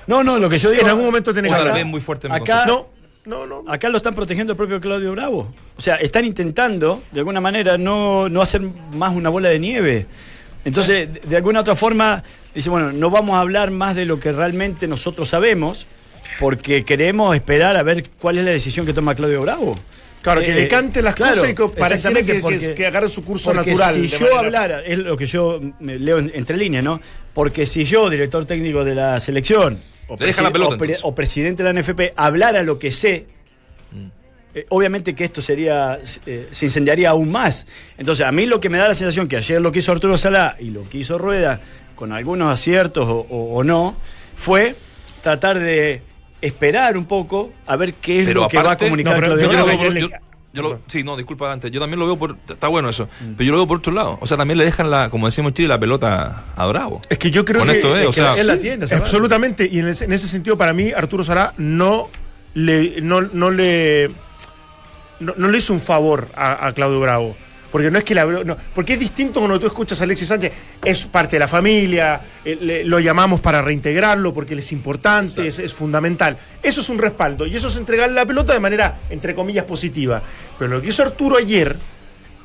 [SPEAKER 5] No, no, lo que yo
[SPEAKER 6] en
[SPEAKER 5] digo.
[SPEAKER 6] algún momento tiene que hablar.
[SPEAKER 1] muy fuerte
[SPEAKER 5] Acá-.
[SPEAKER 6] No, no, no.
[SPEAKER 5] Acá lo están protegiendo el propio Claudio Bravo. O sea, están intentando, de alguna manera, no, no hacer más una bola de nieve. Entonces, de, de alguna otra forma, dice, bueno, no vamos a hablar más de lo que realmente nosotros sabemos, porque queremos esperar a ver cuál es la decisión que toma Claudio Bravo.
[SPEAKER 6] Claro, que
[SPEAKER 5] Eh,
[SPEAKER 6] decante las
[SPEAKER 5] claro,
[SPEAKER 6] cosas y que pareciera que, que-
[SPEAKER 5] porque-
[SPEAKER 6] que agarre su curso
[SPEAKER 5] porque
[SPEAKER 6] natural.
[SPEAKER 5] Si yo
[SPEAKER 6] manera-
[SPEAKER 5] hablara, es lo que yo me leo en- entre líneas, ¿no? Porque si yo, director técnico de la selección, o,
[SPEAKER 1] Le deja la
[SPEAKER 5] presi-
[SPEAKER 1] pelota,
[SPEAKER 5] o pre-
[SPEAKER 1] entonces.
[SPEAKER 5] o presidente de la NFP, hablara lo que sé, eh, obviamente que esto sería, eh, se incendiaría aún más. Entonces, a mí lo que me da la sensación que ayer lo que hizo Arturo Salá y lo que hizo Rueda, con algunos aciertos o, o- o no, fue tratar de esperar un poco a ver qué es
[SPEAKER 1] Pero
[SPEAKER 5] lo que va a comunicar
[SPEAKER 6] No, pero
[SPEAKER 1] yo, yo- yo lo- sí, no, disculpa antes. Yo también lo veo por. Está bueno eso. Pero yo lo veo por otro lado. O sea, también le dejan la, como decimos en Chile, la pelota a Bravo.
[SPEAKER 6] Es que yo creo
[SPEAKER 1] Con
[SPEAKER 6] que,
[SPEAKER 1] esto, eh, o
[SPEAKER 6] que
[SPEAKER 1] sea-
[SPEAKER 5] Él la tiene,
[SPEAKER 6] absolutamente. Y en ese, en ese sentido, para mí, Arturo Sará no le, no, no le, no, no le hizo un favor a, a Claudio Bravo. Porque no es que la no, porque es distinto cuando tú escuchas a Alexis Sánchez, es parte de la familia, eh, le- lo llamamos para reintegrarlo porque él es importante, es, es fundamental. Eso es un respaldo y eso es entregarle la pelota de manera, entre comillas, positiva. Pero lo que hizo Arturo ayer,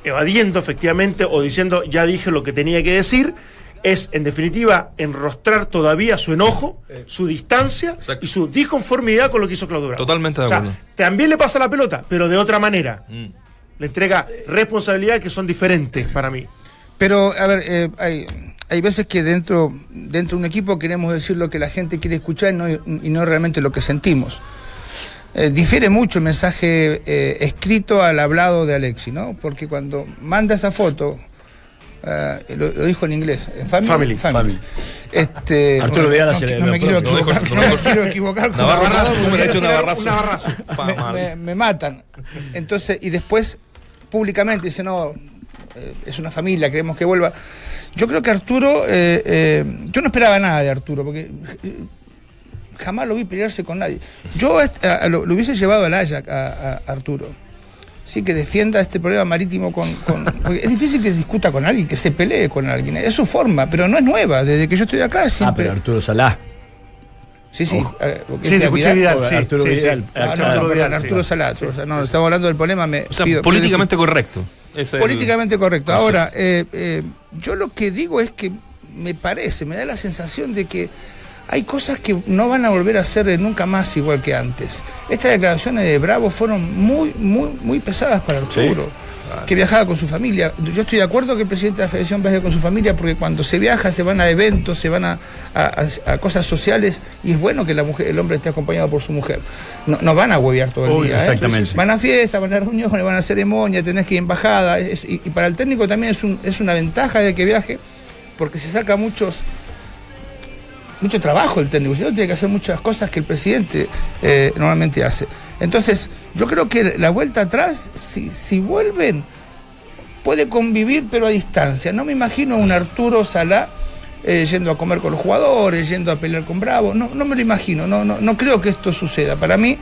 [SPEAKER 6] evadiendo efectivamente o diciendo ya dije lo que tenía que decir, es en definitiva enrostrar todavía su enojo, su distancia
[SPEAKER 1] Exacto.
[SPEAKER 6] y su disconformidad con lo que hizo Claudio Bravo.
[SPEAKER 1] Totalmente de
[SPEAKER 6] O sea,
[SPEAKER 1] acuerdo.
[SPEAKER 6] también le pasa la pelota, pero de otra manera.
[SPEAKER 1] Mm.
[SPEAKER 6] Le entrega responsabilidades que son diferentes para mí.
[SPEAKER 4] Pero, a ver, eh, hay, hay veces que dentro, dentro de un equipo queremos decir lo que la gente quiere escuchar y no, y no realmente lo que sentimos. Eh, difiere mucho el mensaje eh, escrito al hablado de Alexi, ¿no? Porque cuando manda esa foto, eh, lo, lo dijo en inglés, en family.
[SPEAKER 6] Family.
[SPEAKER 4] Este,
[SPEAKER 5] Arturo Vidal
[SPEAKER 4] no,
[SPEAKER 5] hace
[SPEAKER 4] no,
[SPEAKER 5] la-
[SPEAKER 4] me quiero equivocar, no me quiero equivocar. con
[SPEAKER 1] Navarro,
[SPEAKER 4] Navarro,
[SPEAKER 1] ¿cómo le ha hecho Navarrazo?
[SPEAKER 6] Un Navarrazo.
[SPEAKER 1] Pa,
[SPEAKER 4] me, me- me matan. Entonces, y después públicamente dice, no, eh, es una familia, queremos que vuelva. Yo creo que Arturo, eh, eh, yo no esperaba nada de Arturo, porque jamás lo vi pelearse con nadie. Yo est- a- a lo, lo hubiese llevado al Ajax a, a Arturo. Sí, que defienda este problema marítimo con, es difícil que discuta con alguien, que se pelee con alguien. Es su forma, pero no es nueva. Desde que yo estoy acá
[SPEAKER 5] Ah,
[SPEAKER 4] siempre.
[SPEAKER 5] pero Arturo Salá.
[SPEAKER 4] Sí, sí. eh, porque
[SPEAKER 6] Sí, te escuché Vidal, sí.
[SPEAKER 5] Arturo
[SPEAKER 6] sí, sí.
[SPEAKER 5] Vidal.
[SPEAKER 4] Ah, no,
[SPEAKER 6] Arturo
[SPEAKER 4] no,
[SPEAKER 6] Vidal.
[SPEAKER 4] Arturo Salat. o sea, no, estamos hablando del problema. Me
[SPEAKER 1] O sea,
[SPEAKER 4] pido-
[SPEAKER 1] políticamente correcto. Es el-
[SPEAKER 4] políticamente correcto. Ahora, eh, eh, yo lo que digo es que me parece, me da la sensación de que hay cosas que no van a volver a ser nunca más igual que antes. Estas declaraciones de Bravo fueron muy, muy, muy pesadas para Arturo. Que viajaba con su familia. Yo estoy de acuerdo que el presidente de la Federación viaje con su familia porque cuando se viaja se van a eventos, se van a, a- cosas sociales y es bueno que la mujer, el hombre esté acompañado por su mujer. No, no van a huevear todo el día. ¿eh?
[SPEAKER 5] exactamente.
[SPEAKER 4] Van a fiestas, van a reuniones, van a ceremonias, tenés que ir a embajada. es- y, y para el técnico también es, un- es una ventaja de que viaje, porque se saca muchos mucho trabajo el técnico, si no tiene que hacer muchas cosas que el presidente eh, normalmente hace. Entonces, yo creo que la vuelta atrás, si, si vuelven, puede convivir pero a distancia. No me imagino un Arturo Salá eh, yendo a comer con los jugadores, yendo a pelear con Bravo. No, no me lo imagino, no, no, no creo que esto suceda. Para mí,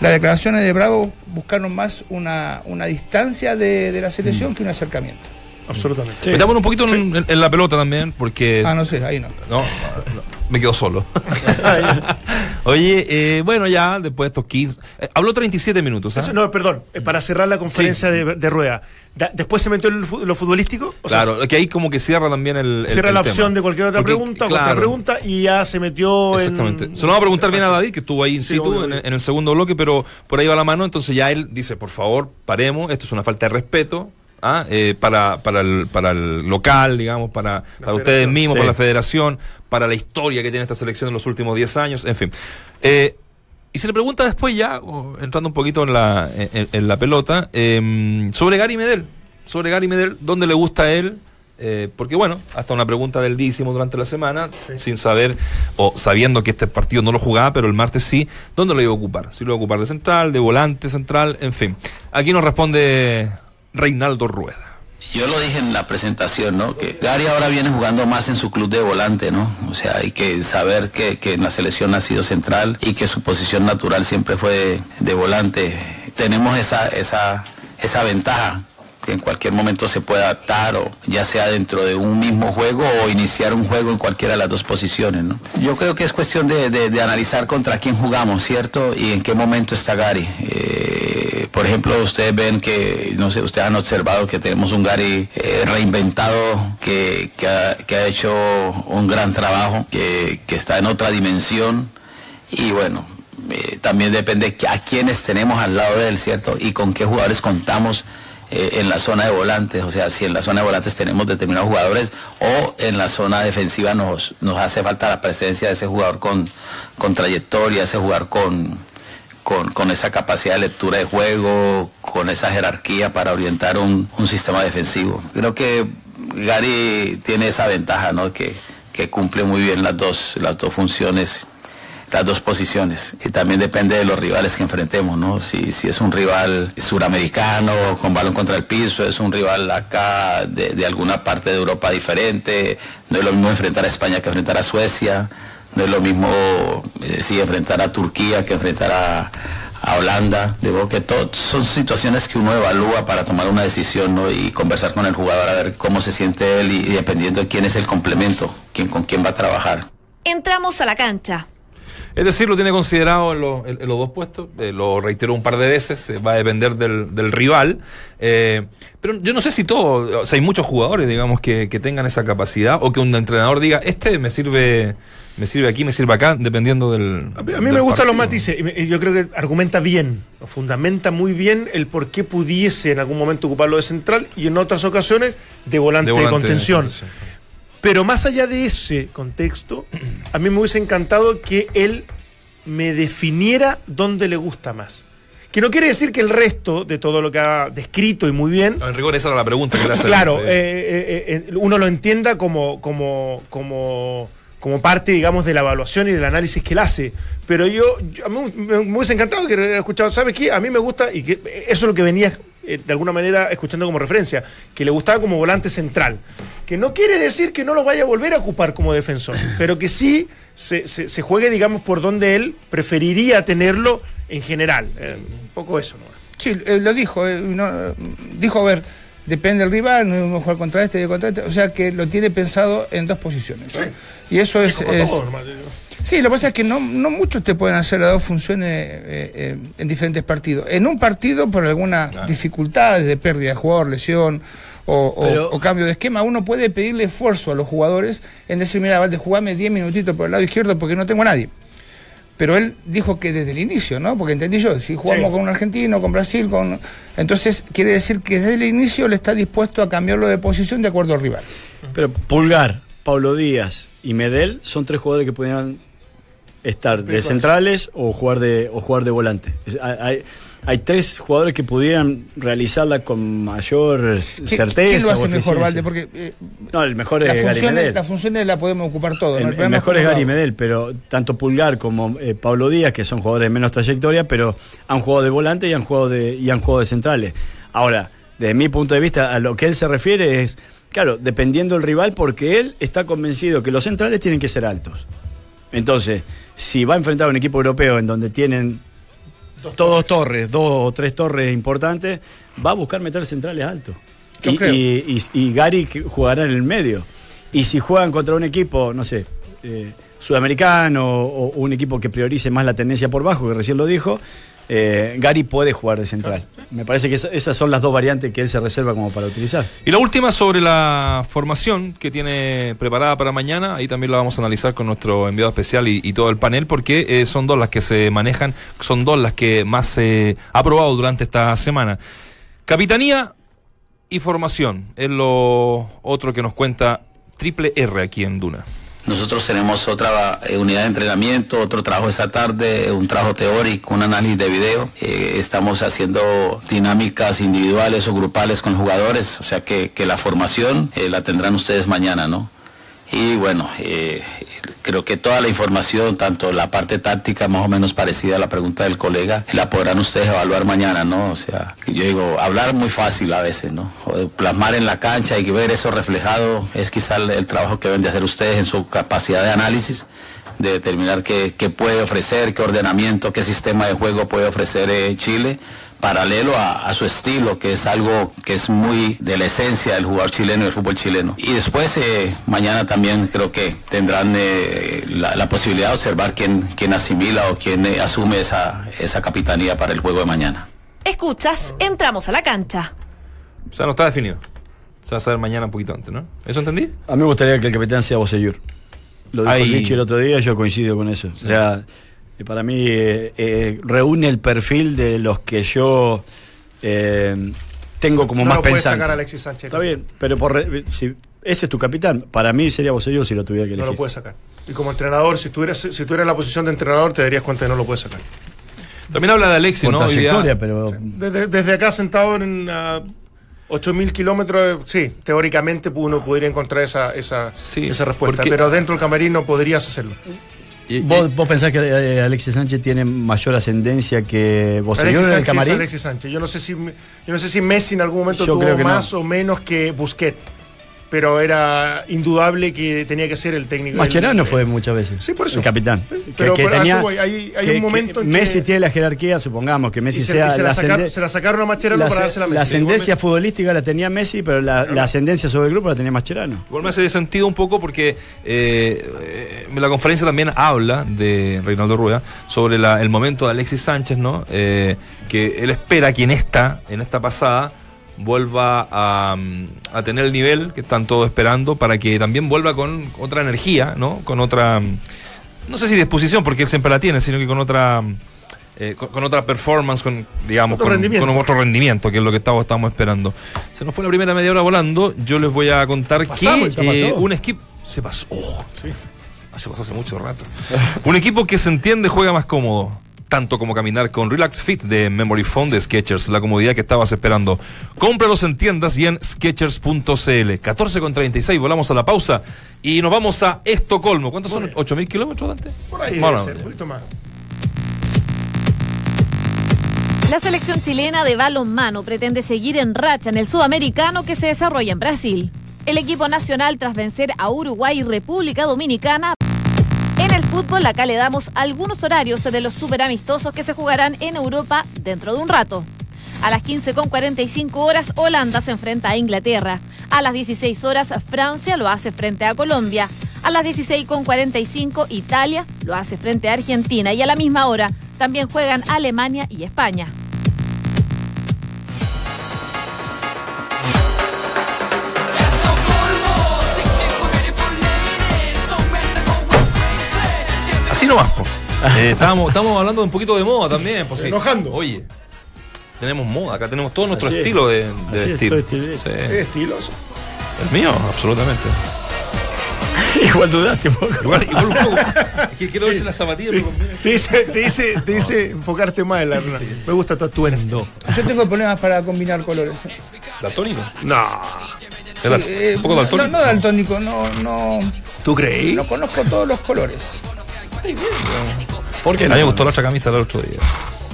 [SPEAKER 4] las declaraciones de Bravo buscaron más una, una distancia de, de la selección que un acercamiento.
[SPEAKER 6] Absolutamente.
[SPEAKER 1] Metámonos un poquito en, en- en la pelota también, porque.
[SPEAKER 4] Ah, no sé, ahí no.
[SPEAKER 1] No, no, me quedo solo. Oye, eh, bueno, ya después de estos 15. eh, habló 37 minutos. ¿ah?
[SPEAKER 6] Eso, no, perdón, eh, para cerrar la conferencia de, de rueda. Da- después se metió el lo futbolístico. O sea,
[SPEAKER 1] claro, que ahí como que cierra también el.
[SPEAKER 6] cierra
[SPEAKER 1] el
[SPEAKER 6] la
[SPEAKER 1] tema.
[SPEAKER 6] opción de cualquier otra
[SPEAKER 1] Porque,
[SPEAKER 6] pregunta,
[SPEAKER 1] claro,
[SPEAKER 6] cualquier pregunta, y ya se metió
[SPEAKER 1] Exactamente.
[SPEAKER 6] en.
[SPEAKER 1] Se lo vamos a preguntar bien a David, que estuvo ahí in
[SPEAKER 6] Sí,
[SPEAKER 1] situ
[SPEAKER 6] obvio,
[SPEAKER 1] en,
[SPEAKER 6] obvio.
[SPEAKER 1] en el segundo bloque, pero por ahí va la mano. Entonces ya él dice, por favor, paremos, esto es una falta de respeto. ¿Ah? Eh, para, para, el, para el local, digamos, para, para ustedes mismos,
[SPEAKER 5] sí.
[SPEAKER 1] para la federación, para la historia que tiene esta selección en los últimos 10 años, en fin. Eh, y se le pregunta después ya, entrando un poquito en la, en, en la pelota, eh, sobre Gary Medel. Sobre Gary Medel, ¿dónde le gusta a él? Eh, porque bueno, hasta una pregunta del día hicimos durante la semana, sin saber o sabiendo que este partido no lo jugaba, pero el martes sí, ¿dónde lo iba a ocupar? Si lo iba a ocupar de central, de volante central, en fin. Aquí nos responde Reinaldo Rueda.
[SPEAKER 7] Yo lo dije en la presentación, ¿no? Que Gary ahora viene jugando más en su club de volante, ¿no? O sea, hay que saber que, que en la selección ha sido central y que su posición natural siempre fue de, volante. Tenemos esa, esa, esa ventaja que en cualquier momento se puede adaptar o ya sea dentro de un mismo juego o iniciar un juego en cualquiera de las dos posiciones, ¿no? Yo creo que es cuestión de, de- de analizar contra quién jugamos, ¿cierto? Y en qué momento está Gary. Eh, por ejemplo, ustedes ven que, no sé, ustedes han observado que tenemos un Gary eh, reinventado, que, que ha, hecho un gran trabajo, que, que está en otra dimensión. Y bueno, eh, también depende a quiénes tenemos al lado de él, ¿cierto? Y con qué jugadores contamos eh, en la zona de volantes, o sea, si en la zona de volantes tenemos determinados jugadores o en la zona defensiva nos, nos hace falta la presencia de ese jugador con, con trayectoria, ese jugador con, con, con esa capacidad de lectura de juego, con esa jerarquía para orientar un, un sistema defensivo. Creo que Gary tiene esa ventaja, ¿no? Que, que cumple muy bien las dos, las dos funciones las dos posiciones. Y también depende de los rivales que enfrentemos, ¿no? Si, si es un rival suramericano con balón contra el piso, es un rival acá de, de alguna parte de Europa diferente, no es lo mismo enfrentar a España que enfrentar a Suecia, no es lo mismo eh, si enfrentar a Turquía que enfrentar a, a Holanda. Digo que todo, son situaciones que uno evalúa para tomar una decisión ¿no? y conversar con el jugador a ver cómo se siente él y, y dependiendo de quién es el complemento, quién, con quién va a trabajar.
[SPEAKER 2] Entramos a la cancha.
[SPEAKER 1] Es decir, lo tiene considerado en, los- en- en los dos puestos, eh, lo reiteró un par de veces, eh, va a depender del, del rival. eh, pero yo no sé si todo, o sea, hay muchos jugadores, digamos, que, que tengan esa capacidad o que un entrenador diga, este me sirve, me sirve aquí, me sirve acá, dependiendo del.
[SPEAKER 6] A mí,
[SPEAKER 1] del
[SPEAKER 6] me gustan los matices. yo creo que argumenta bien, fundamenta muy bien el por qué pudiese en algún momento ocuparlo de central y en otras ocasiones de volante de,
[SPEAKER 1] volante de contención.
[SPEAKER 6] Pero más allá de ese contexto, a mí me hubiese encantado que él me definiera dónde le gusta más. Que no quiere decir que el resto de todo lo que ha descrito y muy bien,
[SPEAKER 1] en rigor, esa era la pregunta que le hace.
[SPEAKER 6] claro,
[SPEAKER 1] eh,
[SPEAKER 6] eh, eh, uno lo entienda como, como, como, como parte, digamos, de la evaluación y del análisis que él hace. Pero yo, yo- a mí me, me hubiese encantado que hubiera escuchado, ¿sabes qué? A mí me gusta, y que eso es lo que venía eh, de alguna manera escuchando como referencia, que le gustaba como volante central. Que no quiere decir que no lo vaya a volver a ocupar como defensor, pero que sí se, se- se juegue, digamos, por donde él preferiría tenerlo en general. Eh, un poco eso, ¿no?
[SPEAKER 4] Sí, eh, lo dijo. no, dijo, a ver, depende del rival, no es mejor jugar contra este contra este. O sea que lo tiene pensado en dos posiciones. Y eso es. Es-
[SPEAKER 6] todo.
[SPEAKER 4] Sí, lo que pasa es que no, no muchos te pueden hacer las dos funciones eh, eh, en diferentes partidos. En un partido, por algunas dificultades de pérdida de jugador, lesión o, o-
[SPEAKER 5] Pero-
[SPEAKER 4] o cambio de esquema, uno puede pedirle esfuerzo a los jugadores en decir, mira, Valde, jugame 10 minutitos por el lado izquierdo porque no tengo a nadie. Pero él dijo que desde el inicio, ¿no? Porque entendí yo, si jugamos
[SPEAKER 6] Sí.
[SPEAKER 4] con un argentino, con Brasil, con... Entonces quiere decir que desde el inicio le está dispuesto a cambiarlo de posición de acuerdo al rival.
[SPEAKER 5] Pero Pulgar, Pablo Díaz y Medel son tres jugadores que pudieran estar de centrales o jugar de o jugar de volante. Hay- hay tres jugadores que pudieran realizarla con mayor
[SPEAKER 4] ¿Qui-
[SPEAKER 5] certeza.
[SPEAKER 4] ¿Quién lo hace mejor. Valde? Porque eh,
[SPEAKER 5] No, el mejor
[SPEAKER 4] las
[SPEAKER 5] es Gary Medel.
[SPEAKER 4] las funciones la podemos ocupar todos. ¿no?
[SPEAKER 5] El, mejor es
[SPEAKER 4] lo
[SPEAKER 5] Gary. Medel, pero tanto Pulgar como eh, Pablo Díaz, que son jugadores de menos trayectoria, pero han jugado de volante y han jugado de, y han jugado de centrales. Ahora, desde mi punto de vista, a lo que él se refiere es Claro, dependiendo del rival, porque él está convencido que los centrales tienen que ser altos. Entonces, si va a enfrentar a un equipo europeo en donde tienen todos torres, dos o tres torres importantes, va a buscar meter centrales altos.
[SPEAKER 4] Yo
[SPEAKER 5] y,
[SPEAKER 4] creo.
[SPEAKER 5] y- y- y Gary jugará en el medio. Y si juegan contra un equipo, no sé, eh, sudamericano o un equipo que priorice más la tendencia por bajo, que recién lo dijo, eh, Gary puede jugar de central. Me parece que esa- esas son las dos variantes que él se reserva como para utilizar.
[SPEAKER 1] Y la última sobre la formación que tiene preparada para mañana, ahí también la vamos a analizar con nuestro enviado especial y, y todo el panel, porque eh, son dos las que se manejan, son dos las que más se ha probado durante esta semana. Capitanía y formación es lo otro que nos cuenta Triple R aquí en Duna.
[SPEAKER 7] Nosotros tenemos otra eh, unidad de entrenamiento, otro trabajo esta tarde, un trabajo teórico, un análisis de video. Eh, estamos haciendo dinámicas individuales o grupales con jugadores, o sea que, que la formación eh, la tendrán ustedes mañana, ¿no? Y bueno, eh, creo que toda la información, tanto la parte táctica más o menos parecida a la pregunta del colega, la podrán ustedes evaluar mañana, ¿no? O sea, yo digo, hablar muy fácil a veces, ¿no? Plasmar en la cancha y ver eso reflejado es quizá el, trabajo que deben de hacer ustedes en su capacidad de análisis de determinar qué, qué puede ofrecer, qué ordenamiento, qué sistema de juego puede ofrecer eh, Chile paralelo a, a su estilo, que es algo que es muy de la esencia del jugador chileno y del fútbol chileno. Y después, eh, mañana también creo que tendrán eh, la, la posibilidad de observar quién, quién asimila o quién eh, asume esa, esa capitanía para el juego de mañana.
[SPEAKER 2] Escuchas, entramos a la cancha.
[SPEAKER 1] O sea, no está definido. Se va a saber mañana un poquito antes, ¿no? ¿Eso entendí?
[SPEAKER 5] A mí me gustaría que el capitán sea Bosellur. Lo dijo
[SPEAKER 1] Ahí.
[SPEAKER 5] el otro día, yo coincido con eso. O sea, para mí eh, eh, reúne el perfil de los que yo eh, tengo como
[SPEAKER 6] no
[SPEAKER 5] más
[SPEAKER 6] lo puede
[SPEAKER 5] pensante.
[SPEAKER 6] sacar Alexis Sánchez.
[SPEAKER 5] Está bien, pero por re- si ese es tu capitán, para mí sería Bosellur si lo tuviera que
[SPEAKER 6] No
[SPEAKER 5] elegir.
[SPEAKER 6] lo puede sacar. Y como entrenador, si tuvieras, si tuvieras la posición de entrenador, te darías cuenta que no lo puedes sacar.
[SPEAKER 1] También habla de Alexis,
[SPEAKER 5] por
[SPEAKER 1] ¿no?
[SPEAKER 5] Trayectoria, pero
[SPEAKER 6] Desde, desde acá sentado en a 8.000 kilómetros, sí, teóricamente uno podría encontrar esa, esa,
[SPEAKER 1] Sí,
[SPEAKER 6] esa respuesta,
[SPEAKER 1] porque-
[SPEAKER 6] pero dentro del camarín no podrías hacerlo.
[SPEAKER 1] Y- y-
[SPEAKER 5] ¿Vos, vos pensás que eh, Alexis Sánchez tiene mayor ascendencia que Bosellur
[SPEAKER 6] Alexis
[SPEAKER 5] en el
[SPEAKER 6] Sánchez es
[SPEAKER 5] camarín?
[SPEAKER 6] Alexis Sánchez. Yo no sé si yo no sé si Messi en algún momento
[SPEAKER 5] Yo
[SPEAKER 6] tuvo
[SPEAKER 5] creo que no.
[SPEAKER 6] más o menos que Busquets, pero era indudable que tenía que ser el técnico.
[SPEAKER 5] Mascherano
[SPEAKER 6] el-
[SPEAKER 5] fue muchas veces.
[SPEAKER 6] Sí, por eso.
[SPEAKER 5] El capitán.
[SPEAKER 6] Pero por eso voy, hay- hay un momento en que-
[SPEAKER 5] Messi tiene la jerarquía, supongamos que Messi
[SPEAKER 6] y se,
[SPEAKER 5] sea
[SPEAKER 6] y se la,
[SPEAKER 5] la,
[SPEAKER 6] sacaron,
[SPEAKER 5] ascende-
[SPEAKER 6] se la sacaron a Mascherano
[SPEAKER 5] la
[SPEAKER 6] para dársela a
[SPEAKER 5] la
[SPEAKER 6] Messi.
[SPEAKER 5] ascendencia futbolística la tenía Messi, pero la, la ascendencia sobre el grupo la tenía Mascherano.
[SPEAKER 1] Igual me hace sentido un poco porque eh, eh, la conferencia también habla de Reinaldo Rueda sobre la- el momento de Alexis Sánchez, ¿no? Eh, que él espera que en esta, en esta pasada, vuelva a, a tener el nivel que están todos esperando para que también vuelva con otra energía, ¿no? Con otra, no sé si disposición, porque él siempre la tiene, sino que con otra... eh, con, con otra performance, con, digamos,
[SPEAKER 6] Otro
[SPEAKER 1] con, otro rendimiento, que es lo que estamos, estamos esperando. Se nos fue la primera media hora volando. Yo les voy a contar
[SPEAKER 6] Pasamos,
[SPEAKER 1] que eh, un equipo. Se pasó. Oh, Hace pasó hace mucho rato. un equipo que se entiende juega más cómodo. Tanto como caminar con Relax Fit de Memory Foam de Sketchers, la comodidad que estabas esperando. Cómpralos en tiendas y en Sketchers.cl. 14.36, volamos a la pausa y nos vamos a Estocolmo. ¿Cuántos son? ¿8.000 kilómetros, Dante?
[SPEAKER 6] Por ahí
[SPEAKER 1] Bueno,
[SPEAKER 6] debe ser, un poquito más.
[SPEAKER 2] La selección chilena de balonmano pretende seguir en racha en el sudamericano que se desarrolla en Brasil. El equipo nacional, tras vencer a Uruguay y República Dominicana, fútbol acá le damos algunos horarios de los superamistosos que se jugarán en Europa dentro de un rato. A las 15.45 horas Holanda se enfrenta a Inglaterra. A las 16 horas Francia lo hace frente a Colombia. A las 16.45 Italia lo hace frente a Argentina. Y a la misma hora también juegan Alemania y España.
[SPEAKER 1] Así nomás, po. Eh, estábamos, estábamos hablando de un poquito de moda también. Pues, sí.
[SPEAKER 6] Enojando.
[SPEAKER 1] Oye, tenemos moda, acá tenemos todo nuestro
[SPEAKER 5] Así es.
[SPEAKER 1] estilo de, de
[SPEAKER 5] Así es,
[SPEAKER 1] vestir.
[SPEAKER 5] todo estilo.
[SPEAKER 1] Sí.
[SPEAKER 6] Es estiloso.
[SPEAKER 1] El mío, absolutamente.
[SPEAKER 5] Igual dudaste un poco.
[SPEAKER 1] Igual, igual un poco. Es que quiero verse la zapatilla, pero con-
[SPEAKER 6] Te dice, te dice, te dice enfocarte más en la luna. Me gusta tu atuendo.
[SPEAKER 4] Yo tengo problemas para combinar colores. ¿eh?
[SPEAKER 1] ¿Daltónico?
[SPEAKER 6] No.
[SPEAKER 4] Sí, eh,
[SPEAKER 1] un poco
[SPEAKER 4] no,
[SPEAKER 1] daltónico.
[SPEAKER 4] no daltónico, no, no,
[SPEAKER 6] ¿Tú creí?
[SPEAKER 4] no conozco todos los colores.
[SPEAKER 5] ¿Por qué
[SPEAKER 1] A mí me
[SPEAKER 5] no?
[SPEAKER 1] gustó la otra camisa del otro día.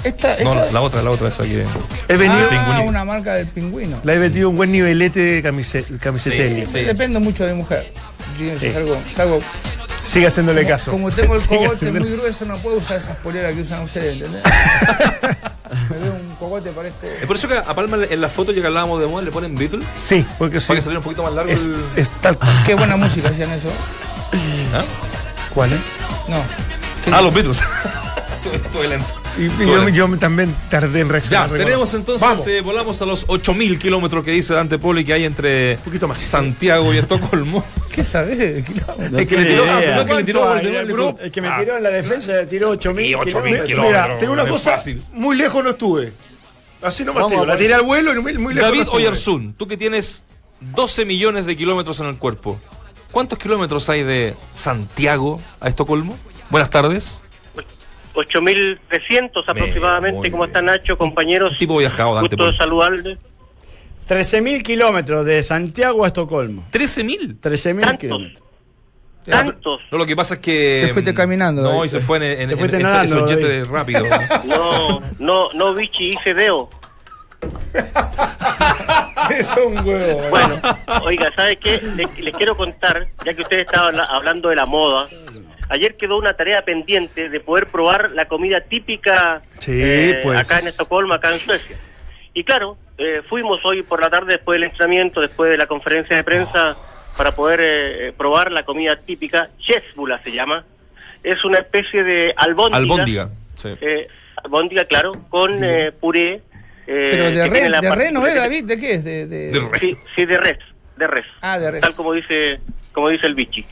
[SPEAKER 4] Esta,
[SPEAKER 1] No,
[SPEAKER 4] esta-
[SPEAKER 1] la, la otra, la otra, esa que.
[SPEAKER 6] He venido,
[SPEAKER 4] ah, una marca del pingüino.
[SPEAKER 6] la he metido un buen nivelete de camise- camisetelli.
[SPEAKER 1] Sí.
[SPEAKER 4] Depende mucho de mi mujer. Yo
[SPEAKER 6] Sí.
[SPEAKER 4] salgo- salgo-
[SPEAKER 6] Sigue haciéndole caso.
[SPEAKER 4] como tengo el
[SPEAKER 6] Sigue
[SPEAKER 4] cogote
[SPEAKER 6] haciéndole-
[SPEAKER 4] muy grueso, no puedo usar esas poleras que usan ustedes, ¿entendés? Me veo un cogote, parezco.
[SPEAKER 1] Es por eso que a Palma en la foto ya que hablábamos de moda le ponen Beatles.
[SPEAKER 6] Sí, porque sí.
[SPEAKER 1] Para que saliera un poquito más largo
[SPEAKER 6] Es,
[SPEAKER 1] el.
[SPEAKER 6] es tal cual.
[SPEAKER 4] Qué buena música hacían eso.
[SPEAKER 1] ¿Ah?
[SPEAKER 6] ¿Cuál es?
[SPEAKER 4] No.
[SPEAKER 1] Ah, los Beatles. Estuve- lento.
[SPEAKER 6] Y, yo, también tardé en
[SPEAKER 1] Ya,
[SPEAKER 6] reaccionar. recuerdo.
[SPEAKER 1] tenemos entonces, eh, volamos a los 8000 kilómetros que dice Dante Poli que hay entre
[SPEAKER 6] poquito más.
[SPEAKER 1] Santiago y Estocolmo.
[SPEAKER 4] ¿Qué sabes de kilómetros?
[SPEAKER 5] No
[SPEAKER 1] Es que le tiró, no, que le tiró el le
[SPEAKER 5] que me
[SPEAKER 1] ah,
[SPEAKER 5] tiró en la defensa tiró 8000
[SPEAKER 1] Y 8.000
[SPEAKER 5] kilómetros.
[SPEAKER 1] kilómetros.
[SPEAKER 6] Mira, tengo una cosa.
[SPEAKER 1] fácil.
[SPEAKER 6] Muy lejos no estuve. Así no me La tiré al vuelo y muy, muy lejos.
[SPEAKER 1] David
[SPEAKER 6] no.
[SPEAKER 1] Oyarzún, tú que tienes 12 millones de kilómetros en el cuerpo, ¿cuántos kilómetros hay de Santiago a Estocolmo? Buenas tardes.
[SPEAKER 8] 8.300 aproximadamente.
[SPEAKER 1] muy
[SPEAKER 8] ¿Cómo
[SPEAKER 1] bien.
[SPEAKER 8] está Nacho, compañeros?
[SPEAKER 1] Un tipo viajado, Dante
[SPEAKER 8] Gusto de
[SPEAKER 1] Poli.
[SPEAKER 8] saludarles.
[SPEAKER 5] 13.000 kilómetros de Santiago a Estocolmo.
[SPEAKER 1] 13.000.
[SPEAKER 5] 13.000
[SPEAKER 8] Tantos.
[SPEAKER 5] kilómetros.
[SPEAKER 8] Tantos.
[SPEAKER 1] No, lo que pasa es que.
[SPEAKER 4] Te fuiste
[SPEAKER 1] mm,
[SPEAKER 4] caminando,
[SPEAKER 1] No, y se fue en, en, en- en esos
[SPEAKER 5] David.
[SPEAKER 1] jetes rápidos.
[SPEAKER 8] No, no, no, Vichy, hice deo.
[SPEAKER 6] Es un huevo.
[SPEAKER 8] Bueno, oiga, ¿sabe qué? Les, les quiero contar, ya que ustedes estaban habla- hablando de la moda. Ayer quedó una tarea pendiente de poder probar la comida típica
[SPEAKER 6] Sí,
[SPEAKER 8] eh,
[SPEAKER 6] pues.
[SPEAKER 8] acá en Estocolmo, acá en Suecia. Y claro, eh, fuimos hoy por la tarde después del entrenamiento, después de la conferencia de prensa, para poder eh, probar la comida típica. Chesbula se llama. Es una especie de albóndiga.
[SPEAKER 1] Albóndiga. Sí.
[SPEAKER 8] Eh, albóndiga, claro, con eh, puré. Eh,
[SPEAKER 4] Pero de
[SPEAKER 8] que
[SPEAKER 4] re,
[SPEAKER 8] tiene la
[SPEAKER 4] de re no es, David, ¿de qué es? De, de-.
[SPEAKER 8] Sí, sí, de res, de res.
[SPEAKER 4] Ah, de res.
[SPEAKER 8] Tal como dice, como dice el bichi.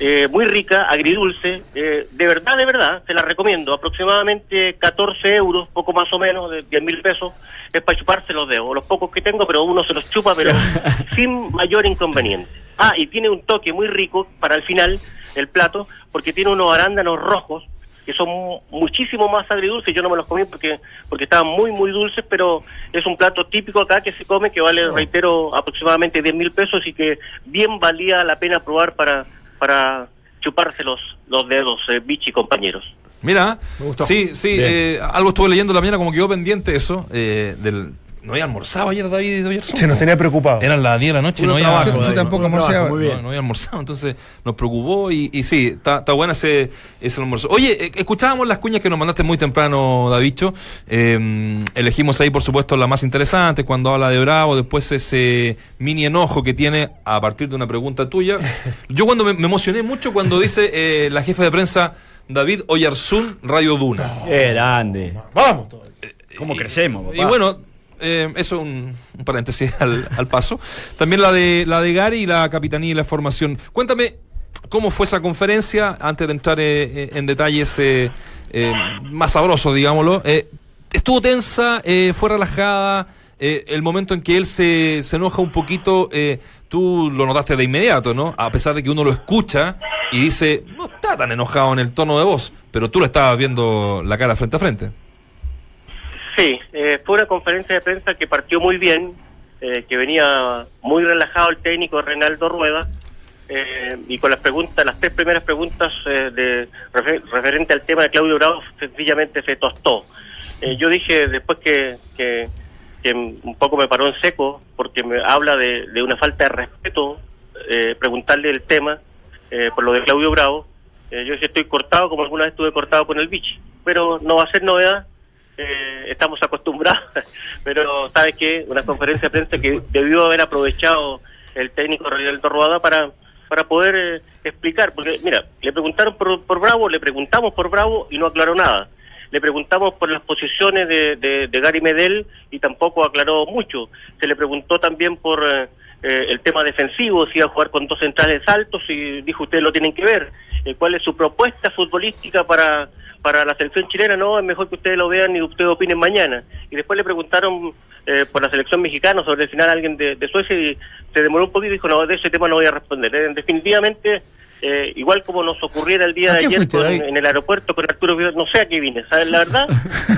[SPEAKER 8] Eh, muy rica, agridulce, eh, de verdad, de verdad, se la recomiendo. Aproximadamente 14 euros, poco más o menos, de 10 mil pesos, es para chuparse los dedos. Los pocos que tengo, pero uno se los chupa, pero sin mayor inconveniente. Ah, y tiene un toque muy rico para el final, el plato, porque tiene unos arándanos rojos que son mu- muchísimo más agridulces. Yo no me los comí porque porque estaban muy, muy dulces, pero es un plato típico acá que se come, que vale, reitero, aproximadamente 10 mil pesos y que bien valía la pena probar para, para chuparse los, los dedos, eh, bichi compañeros.
[SPEAKER 1] Mira,
[SPEAKER 6] Me gustó.
[SPEAKER 1] sí, sí, eh, algo estuve leyendo la mañana, como quedó pendiente eso. eh, del, no había almorzado ayer, David Oyarzún.
[SPEAKER 6] Se nos tenía preocupado.
[SPEAKER 1] Eran las 10 de la noche y no había,
[SPEAKER 5] trabajo,
[SPEAKER 4] Yo- yo
[SPEAKER 5] David,
[SPEAKER 4] tampoco.
[SPEAKER 5] Muy
[SPEAKER 1] no,
[SPEAKER 5] bien.
[SPEAKER 1] no había almorzado, entonces nos preocupó y, y sí, está, buena ese, ese almuerzo. Oye, eh, escuchábamos las cuñas que nos mandaste muy temprano, Davicho. Eh, elegimos ahí, por supuesto, la más interesante, cuando habla de Bravo, después ese mini enojo que tiene a partir de una pregunta tuya. Yo cuando me, me emocioné mucho cuando dice eh, la jefa de prensa David Oyarzún, Radio Duna.
[SPEAKER 5] Qué grande.
[SPEAKER 6] Vamos.
[SPEAKER 5] ¿Cómo crecemos, papá?
[SPEAKER 1] Y bueno, eh, eso un, un paréntesis al, al paso. También la de la de Gary y la capitanía y la formación. Cuéntame cómo fue esa conferencia antes de entrar eh, eh, en detalles eh, eh, más sabrosos, digámoslo. Estuvo tensa, fue relajada. el momento en que él se, se enoja un poquito, tú lo notaste de inmediato, ¿no? A pesar de que uno lo escucha y dice, no está tan enojado en el tono de voz, pero tú le estabas viendo la cara frente a frente.
[SPEAKER 8] Sí, eh, fue una conferencia de prensa que partió muy bien, eh, que venía muy relajado el técnico Reinaldo Rueda, eh, y con las preguntas, las tres primeras preguntas eh, de refer- referente al tema de Claudio Bravo, sencillamente se tostó. Eh, yo dije después que, que, que un poco me paró en seco, porque me habla de, de una falta de respeto, eh, preguntarle el tema por lo de Claudio Bravo. Yo dije, estoy cortado como alguna vez estuve cortado con el bichi, pero no va a ser novedad eh, estamos acostumbrados, pero sabes que una conferencia de prensa que debió haber aprovechado el técnico Reinaldo Rueda para para poder eh, explicar, porque mira, le preguntaron por, por Bravo, le preguntamos por Bravo y no aclaró nada. Le preguntamos por las posiciones de, de, de Gary Medel y tampoco aclaró mucho. Se le preguntó también por eh, eh, el tema defensivo, si iba a jugar con dos centrales altos y dijo ustedes lo tienen que ver. Eh, ¿Cuál es su propuesta futbolística para, para la selección chilena? No, es mejor que ustedes lo vean y ustedes opinen mañana. Y después le preguntaron eh, por la selección mexicana sobre el final a alguien de, de Suecia y se demoró un poquito y dijo, no, de ese tema no voy a responder. Eh, definitivamente, eh, igual como nos ocurriera el día
[SPEAKER 4] ¿A
[SPEAKER 8] de ayer con- en el aeropuerto con Arturo Vidal, no sé a qué vine, ¿sabes la verdad?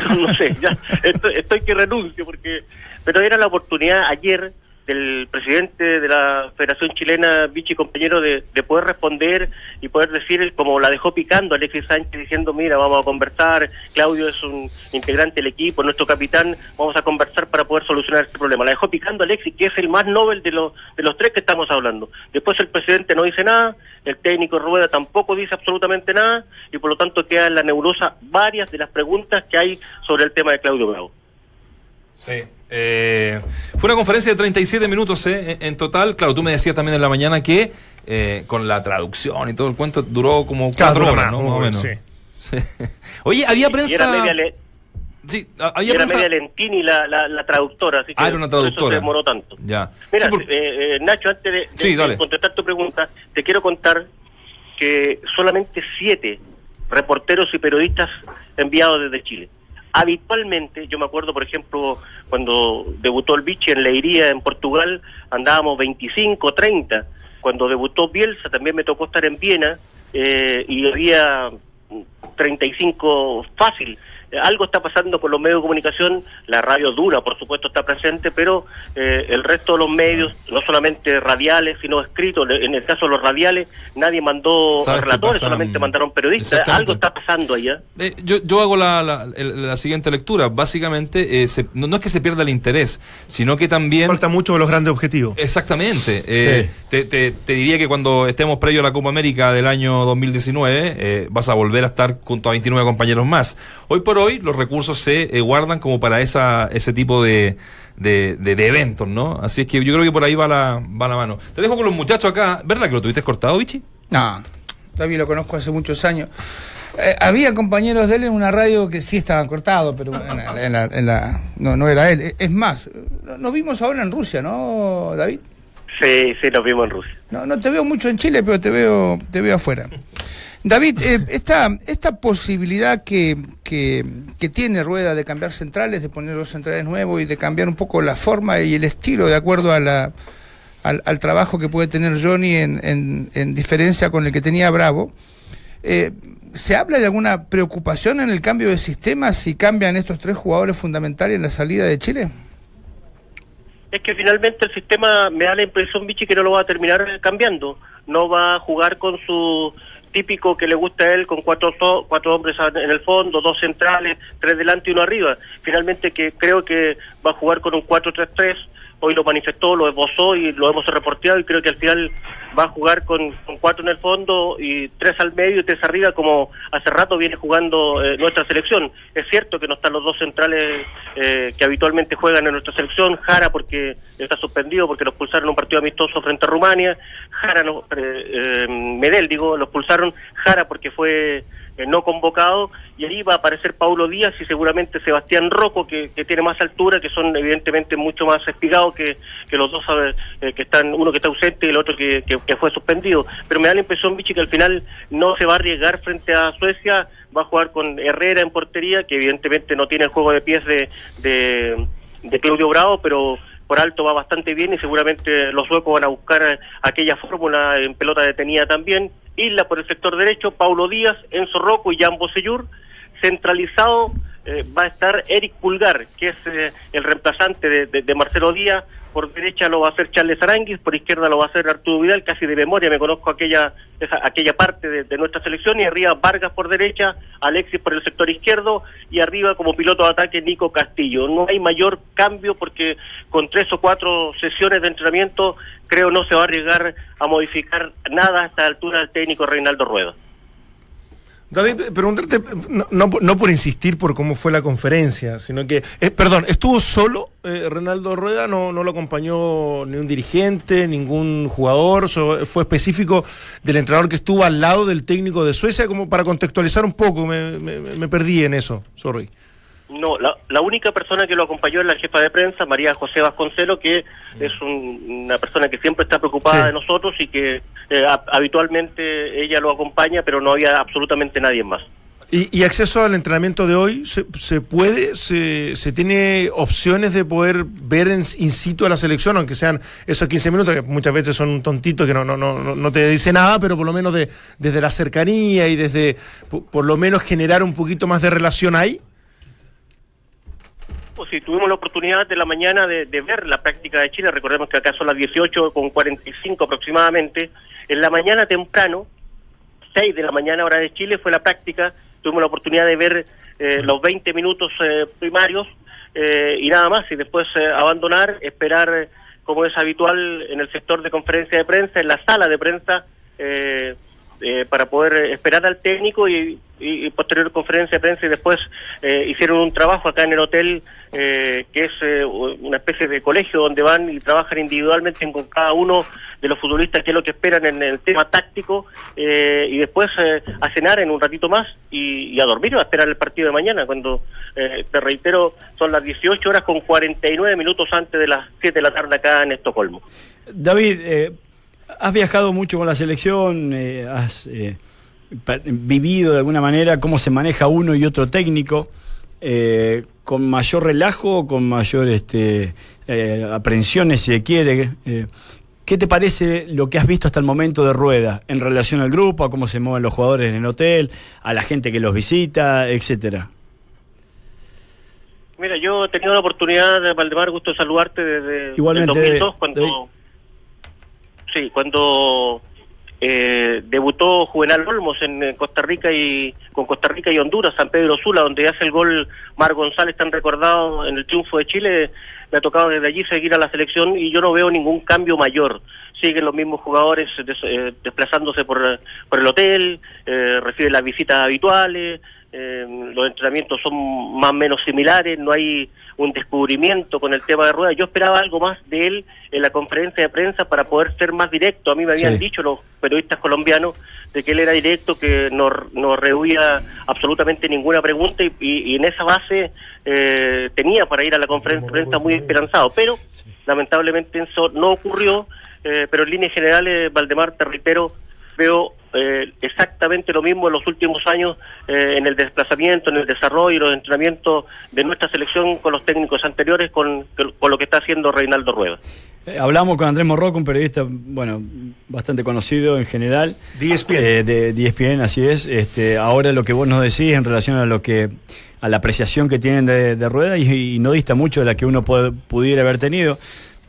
[SPEAKER 8] no, no sé, ya estoy, estoy que renuncio porque... Pero era la oportunidad ayer del presidente de la Federación Chilena, Vichy compañero, de, de poder responder y poder decir, como la dejó picando Alexis Sánchez, diciendo, mira, vamos a conversar, Claudio es un integrante del equipo, nuestro capitán, vamos a conversar para poder solucionar este problema. La dejó picando Alexis, que es el más noble de, los de los tres que estamos hablando. Después el presidente no dice nada, el técnico Rueda tampoco dice absolutamente nada, y por lo tanto queda en la nebulosa varias de las preguntas que hay sobre el tema de Claudio Bravo.
[SPEAKER 1] Sí. Eh, fue una conferencia de 37 minutos eh, en, total. Claro, tú me decías también en la mañana que eh, con la traducción y todo el cuento duró como cuatro horas,
[SPEAKER 6] más,
[SPEAKER 1] ¿no? Más o menos.
[SPEAKER 6] sí.
[SPEAKER 1] Sí. Oye, había prensa.
[SPEAKER 8] era media, le-
[SPEAKER 1] Sí,
[SPEAKER 8] y
[SPEAKER 1] había
[SPEAKER 8] era
[SPEAKER 1] prensa.
[SPEAKER 8] media Lentini la, la, la traductora, así que
[SPEAKER 1] Ah, era una
[SPEAKER 8] por eso
[SPEAKER 1] traductora.
[SPEAKER 8] se demoró tanto.
[SPEAKER 1] Ya.
[SPEAKER 8] Mira,
[SPEAKER 1] Sí, por-
[SPEAKER 8] eh, eh, Nacho, antes de, de-
[SPEAKER 1] Sí,
[SPEAKER 8] de
[SPEAKER 1] dale.
[SPEAKER 8] contestar tu pregunta, te quiero contar que solamente siete reporteros y periodistas enviados desde Chile. Habitualmente, yo me acuerdo, por ejemplo, cuando debutó el Vichy en Leiría, en Portugal, andábamos 25, 30. Cuando debutó Bielsa, también me tocó estar en Viena eh, y había 35 fácil. Eh, Algo está pasando con los medios de comunicación, la radio dura, por supuesto, está presente, pero eh, el resto de los medios, no solamente radiales, sino escritos, en el caso de los radiales, nadie mandó
[SPEAKER 1] ¿Sabes qué
[SPEAKER 8] relatores, solamente mandaron periodistas. Algo está pasando allá.
[SPEAKER 1] Eh, yo, yo hago la, la- siguiente lectura. Básicamente, eh, se- no, no es que se pierda el interés, sino que también.
[SPEAKER 6] Falta mucho de los grandes objetivos.
[SPEAKER 1] Exactamente. Eh, te, te- te diría que cuando estemos previo a la Copa América del año 2019, eh, vas a volver a estar junto a 29 compañeros más. Hoy por hoy, los recursos se eh, guardan como para esa, ese tipo de, de, de- de eventos, ¿no? Así es que yo creo que por ahí va la, va la mano. Te dejo con los muchachos acá. ¿Verdad que lo tuviste cortado, Vichy?
[SPEAKER 4] No, David lo conozco hace muchos años. Eh, había compañeros de él en una radio que sí estaban cortados, pero en la- en la- en la- no, no era él. Es más, nos vimos ahora en Rusia, ¿no, David?
[SPEAKER 8] Sí, sí, nos vimos en Rusia.
[SPEAKER 4] No, no te veo mucho en Chile, pero te veo, te veo afuera. David, eh, esta, esta posibilidad que, que, tiene Rueda de cambiar centrales, de poner los centrales nuevos y de cambiar un poco la forma y el estilo de acuerdo a la, al, al trabajo que puede tener Johnny en, en, en diferencia con el que tenía Bravo, eh, ¿se habla de alguna preocupación en el cambio de sistema si cambian estos tres jugadores fundamentales en la salida de Chile?
[SPEAKER 8] Es que finalmente el sistema me da la impresión, Vichy, que no lo va a terminar cambiando. No va a jugar con su típico que le gusta a él, con cuatro, cuatro hombres en el fondo, dos centrales, tres delante y uno arriba. Finalmente que creo que va a jugar con un 4-3-3. Hoy lo manifestó, lo esbozó y lo hemos reporteado y creo que al final va a jugar con, cuatro en el fondo y tres al medio y tres arriba como hace rato viene jugando eh, nuestra selección. Es cierto que no están los dos centrales eh, que habitualmente juegan en nuestra selección, Jara porque está suspendido porque los pulsaron en un partido amistoso frente a Rumania, Jara no, eh, eh, Medel digo, los pulsaron, Jara porque fue eh, no convocado y ahí va a aparecer Paulo Díaz y seguramente Sebastián Rocco que, que tiene más altura, que son evidentemente mucho más espigados que, que los dos eh, que están, uno que está ausente y el otro que, que- fue suspendido. Pero me da la impresión, Vichy, que al final no se va a arriesgar frente a Suecia, va a jugar con Herrera en portería, que evidentemente no tiene el juego de pies de, de, de Claudio Bravo, pero por alto va bastante bien y seguramente los suecos van a buscar eh, aquella fórmula en pelota detenida también. Isla por el sector derecho, Paulo Díaz, Enzo Rocco y Jan Bosellur. Centralizado eh, va a estar Eric Pulgar, que es eh, el reemplazante de, Marcelo Díaz. Por derecha lo va a hacer Charles Aranguis, por izquierda lo va a hacer Arturo Vidal, casi de memoria me conozco aquella esa, aquella parte de, de nuestra selección. Y arriba Vargas por derecha, Alexis por el sector izquierdo y arriba como piloto de ataque Nico Castillo. No hay mayor cambio porque con tres o cuatro sesiones de entrenamiento creo no se va a arriesgar a modificar nada a esta altura el técnico Reinaldo Rueda.
[SPEAKER 6] David, preguntarte, no, no, por- no por insistir por cómo fue la conferencia, sino que, eh, perdón, ¿estuvo solo eh, Renaldo Rueda? No, ¿No lo acompañó ni un dirigente, ningún jugador? ¿Fue específico del entrenador que estuvo al lado del técnico de Suecia? Como para contextualizar un poco, me, me- me perdí en eso, sorry.
[SPEAKER 8] No, la, la única persona que lo acompañó es la jefa de prensa, María José Vasconcelo, que es un- una persona que siempre está preocupada
[SPEAKER 6] Sí.
[SPEAKER 8] de nosotros y que eh, ha- habitualmente ella lo acompaña, pero no había absolutamente nadie más.
[SPEAKER 6] ¿Y, y acceso al entrenamiento de hoy? ¿Se, se puede? Se, ¿Se tiene opciones de poder ver en, in situ a la selección, aunque sean esos 15 minutos, que muchas veces son un tontito que no, no, no, no- no te dice nada, pero por lo menos de, desde la cercanía y desde, por, por lo menos generar un poquito más de relación ahí?
[SPEAKER 8] Pues sí, tuvimos la oportunidad de la mañana de, de ver la práctica de Chile. Recordemos que acá son las 18 con 45 aproximadamente. En la mañana temprano, 6 de la mañana hora de Chile, fue la práctica. Tuvimos la oportunidad de ver eh, los 20 minutos eh, primarios eh, y nada más. Y después eh, abandonar, esperar, como es habitual en el sector de conferencia de prensa, en la sala de prensa, eh, eh, para poder eh, esperar al técnico y, posterior conferencia de prensa y después eh, hicieron un trabajo acá en el hotel eh, que es eh, una especie de colegio donde van y trabajan individualmente con cada uno de los futbolistas qué es lo que esperan en el tema táctico eh, y después a cenar en un ratito más y, a dormir o a esperar el partido de mañana cuando te reitero son las 18 horas con 49 minutos antes de las 7 de la tarde acá en Estocolmo.
[SPEAKER 5] David, has viajado mucho con la selección, eh, has eh, vivido de alguna manera cómo se maneja uno y otro técnico, eh, con mayor relajo con mayor este, aprensiones, si se quiere. ¿Qué te parece lo que has visto hasta el momento de Rueda en relación al grupo, a cómo se mueven los jugadores en el hotel, a la gente que los visita, etcétera?
[SPEAKER 8] Mira, yo he tenido la oportunidad, de Valdemar, gusto de saludarte desde
[SPEAKER 5] Igualmente,
[SPEAKER 8] el 2002, cuando. Sí, cuando eh, debutó Juvenal Olmos en Costa Rica y con Costa Rica y Honduras, San Pedro Sula, donde hace el gol Mar González, tan recordado en el triunfo de Chile. Me ha tocado desde allí seguir a la selección y yo no veo ningún cambio mayor. Siguen los mismos jugadores des- eh, desplazándose por, por el hotel, eh, reciben las visitas habituales, eh, los entrenamientos son más o menos similares, no hay un descubrimiento con el tema de rueda. Yo esperaba algo más de él en la conferencia de prensa para poder ser más directo. A mí me habían
[SPEAKER 5] Sí.
[SPEAKER 8] dicho los periodistas colombianos de que él era directo, que no, no rehuía absolutamente ninguna pregunta y, y- y en esa base eh, tenía para ir a la conferencia de prensa muy esperanzado. Pero lamentablemente eso no ocurrió, eh, pero en líneas generales, Valdemar, te reitero, veo eh, exactamente lo mismo en los últimos años eh, en el desplazamiento, en el desarrollo y los entrenamientos de nuestra selección con los técnicos anteriores, con, con lo que está haciendo Reinaldo Rueda.
[SPEAKER 5] Eh, hablamos con Andrés Morroco, un periodista, bueno, bastante conocido en general. Eh, de, de ESPN, así es. Este, ahora lo que vos nos decís en relación a lo que a la apreciación que tienen de, de Rueda y, y no dista mucho de la que uno puede- pudiera haber tenido,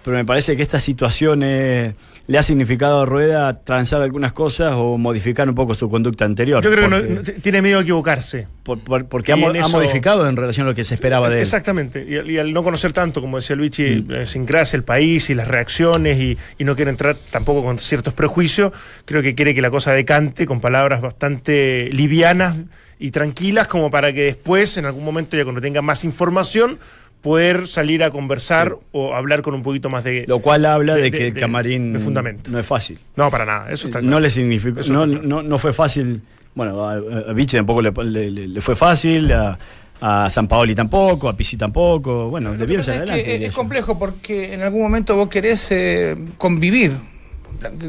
[SPEAKER 5] pero me parece que esta situación eh, le ha significado a Rueda transar algunas cosas o modificar un poco su conducta anterior.
[SPEAKER 6] Yo creo que
[SPEAKER 5] porque,
[SPEAKER 6] no- tiene miedo a equivocarse.
[SPEAKER 5] por- por- porque ha, modificado en relación a lo que se esperaba de él.
[SPEAKER 6] Exactamente. Y, al- y al no conocer tanto, como decía Luigi, la idiosincrasia, el país y las reacciones, y, y no quiere entrar tampoco con ciertos prejuicios, creo que quiere que la cosa decante con palabras bastante livianas y tranquilas, como para que después, en algún momento, ya cuando tenga más información, poder salir a conversar o hablar con un poquito más de.
[SPEAKER 5] Lo cual habla de,
[SPEAKER 6] de-
[SPEAKER 5] que
[SPEAKER 6] de-
[SPEAKER 5] el camarín
[SPEAKER 6] de fundamento.
[SPEAKER 5] no es fácil.
[SPEAKER 6] No, para nada. Eso está
[SPEAKER 5] no
[SPEAKER 6] claro.
[SPEAKER 5] le significó,
[SPEAKER 6] Eso
[SPEAKER 5] no, no, no fue fácil. Bueno, a, a Vichy tampoco le, le- le- le fue fácil, a, a San Paoli tampoco, a Pisi tampoco. Bueno,
[SPEAKER 4] Lo
[SPEAKER 5] de
[SPEAKER 4] que
[SPEAKER 5] bien
[SPEAKER 4] pasa es
[SPEAKER 5] adelante.
[SPEAKER 4] que es, es complejo porque en algún momento vos querés eh, convivir.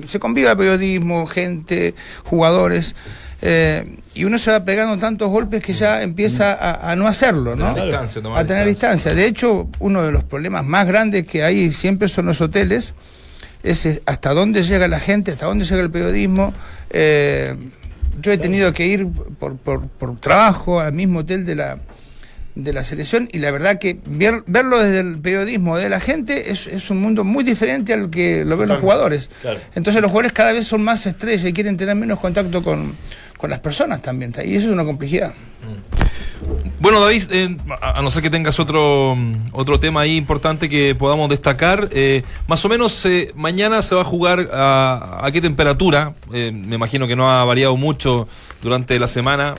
[SPEAKER 4] Se conviva periodismo, gente, jugadores. eh, y uno se va pegando tantos golpes que ya empieza a, a no hacerlo, ¿no?
[SPEAKER 1] Tener distancia,
[SPEAKER 4] a tener distancia. De hecho, uno de los problemas más grandes que hay siempre son los hoteles. Es hasta dónde llega la gente, hasta dónde llega el periodismo. Eh, yo he tenido que ir por, por, por trabajo al mismo hotel de la, de la selección y la verdad que ver- verlo desde el periodismo de la gente es, es un mundo muy diferente al que lo ven los jugadores. Entonces los jugadores cada vez son más estrellas y quieren tener menos contacto con, con las personas también. Y eso es una complejidad.
[SPEAKER 1] Bueno, David, eh, a no ser que tengas otro, mm, otro tema ahí importante que podamos destacar, eh, más o menos eh, mañana se va a jugar a, a qué temperatura, me imagino que no ha variado mucho durante la semana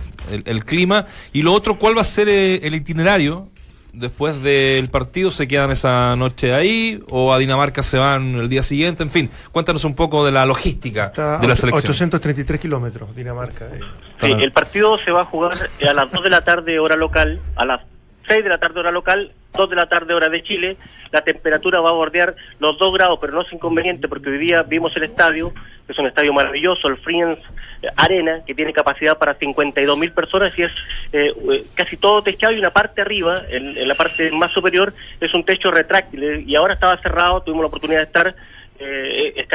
[SPEAKER 1] el, clima, y lo otro, ¿cuál va a ser el itinerario? Después del partido, ¿se quedan esa noche ahí o a Dinamarca se van el día siguiente? En fin, cuéntanos un poco de la logística
[SPEAKER 6] Está
[SPEAKER 1] de la selección.
[SPEAKER 6] 833 kilómetros, Dinamarca. eh.
[SPEAKER 8] Sí, el partido se va a jugar a las 2 de la tarde hora local, a las 6 de la tarde hora local, 2 de la tarde hora de Chile. La temperatura va a bordear los 2 grados, pero no es inconveniente porque hoy día vimos el estadio, que es un estadio maravilloso, el Friends Arena, que tiene capacidad para 52 mil personas y es eh, eh, casi todo techado y una parte arriba, en, la parte más superior, es un techo retráctil. eh, Y ahora estaba cerrado, tuvimos la oportunidad de estar eh, es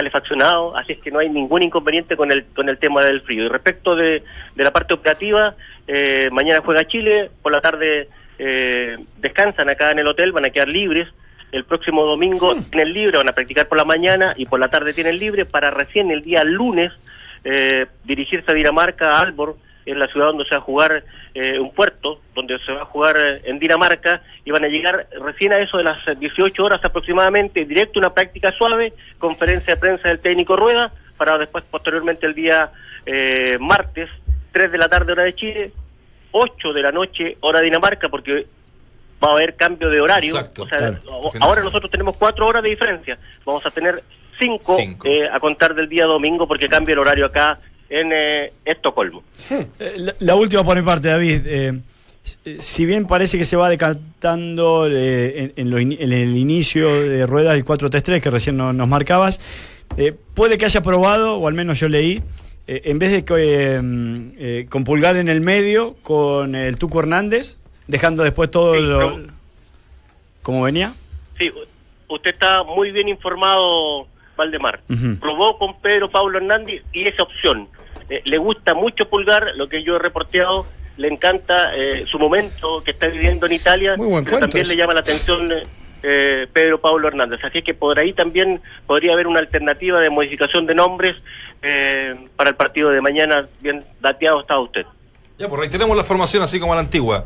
[SPEAKER 8] así es que no hay ningún inconveniente con el con el tema del frío. Y respecto de, de la parte operativa, eh, mañana juega Chile, por la tarde eh, descansan acá en el hotel, van a quedar libres. El próximo domingo tienen libre, van a practicar por la mañana y por la tarde tienen libre para recién el día lunes eh, dirigirse a Dinamarca, a Albor, en la ciudad donde se va a jugar eh, un puerto, donde se va a jugar eh, en Dinamarca, y van a llegar recién a eso de las 18 horas aproximadamente, directo una práctica suave, conferencia de prensa del técnico Rueda, para después posteriormente el día eh, martes, 3 de la tarde hora de Chile, 8 de la noche hora de Dinamarca, porque va a haber cambio de horario.
[SPEAKER 1] Exacto,
[SPEAKER 8] O sea,
[SPEAKER 1] claro.
[SPEAKER 8] ahora nosotros tenemos 4 horas de diferencia, vamos a tener 5
[SPEAKER 1] Cinco.
[SPEAKER 8] a contar del día domingo, porque cambia el horario acá en eh, Estocolmo.
[SPEAKER 5] Eh, La, la última por mi parte, David. Eh, eh, si bien parece que se va decantando eh, en, en lo in- en el inicio de ruedas el 4-3-3 que recién no- nos marcabas, eh, puede que haya probado, o al menos yo leí, eh, en vez de que, eh, con Pulgar en el medio, con el Tuco Hernández, dejando después todo
[SPEAKER 8] Sí,
[SPEAKER 5] lo... venía.
[SPEAKER 8] Sí, usted está muy bien informado, Valdemar.
[SPEAKER 5] Ujú.
[SPEAKER 8] Probó con Pedro Pablo Hernández y esa opción. Eh, le gusta mucho Pulgar, lo que yo he reporteado, le encanta eh, su momento que está viviendo en Italia,
[SPEAKER 4] Muy buen
[SPEAKER 8] pero también le llama la atención eh, eh, Pedro Pablo Hernández. Así que por ahí también podría haber una alternativa de modificación de nombres eh, para el partido de mañana. Bien dateado está usted.
[SPEAKER 1] Ya, pues reiteremos la formación así como a la antigua.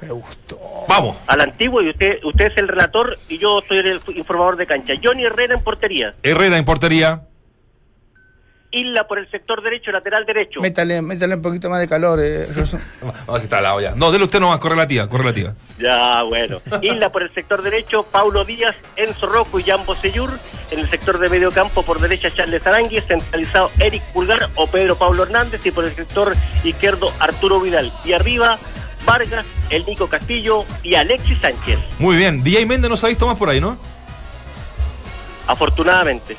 [SPEAKER 6] Me gustó.
[SPEAKER 1] Vamos.
[SPEAKER 8] Al antiguo, y usted, usted es el relator y yo soy el informador de cancha. Johnny Herrera en portería.
[SPEAKER 1] Herrera en portería.
[SPEAKER 8] Isla por el sector derecho, lateral derecho.
[SPEAKER 4] Métale, métale un poquito más de calor, eh.
[SPEAKER 1] Vamos, está al lado ya. No, dele usted nomás, correlativa, correlativa.
[SPEAKER 8] Ya, bueno. Isla por el sector derecho, Paulo Díaz, Enzo Rocco y Jan Bosellur. En el sector de medio campo, por derecha, Charles Arangui. Centralizado, Eric Pulgar o Pedro Pablo Hernández. Y por el sector izquierdo, Arturo Vidal. Y arriba, Vargas, el Nico Castillo y Alexis Sánchez.
[SPEAKER 1] Muy bien. DJ Méndez no se ha visto más por ahí, ¿no?
[SPEAKER 8] Afortunadamente.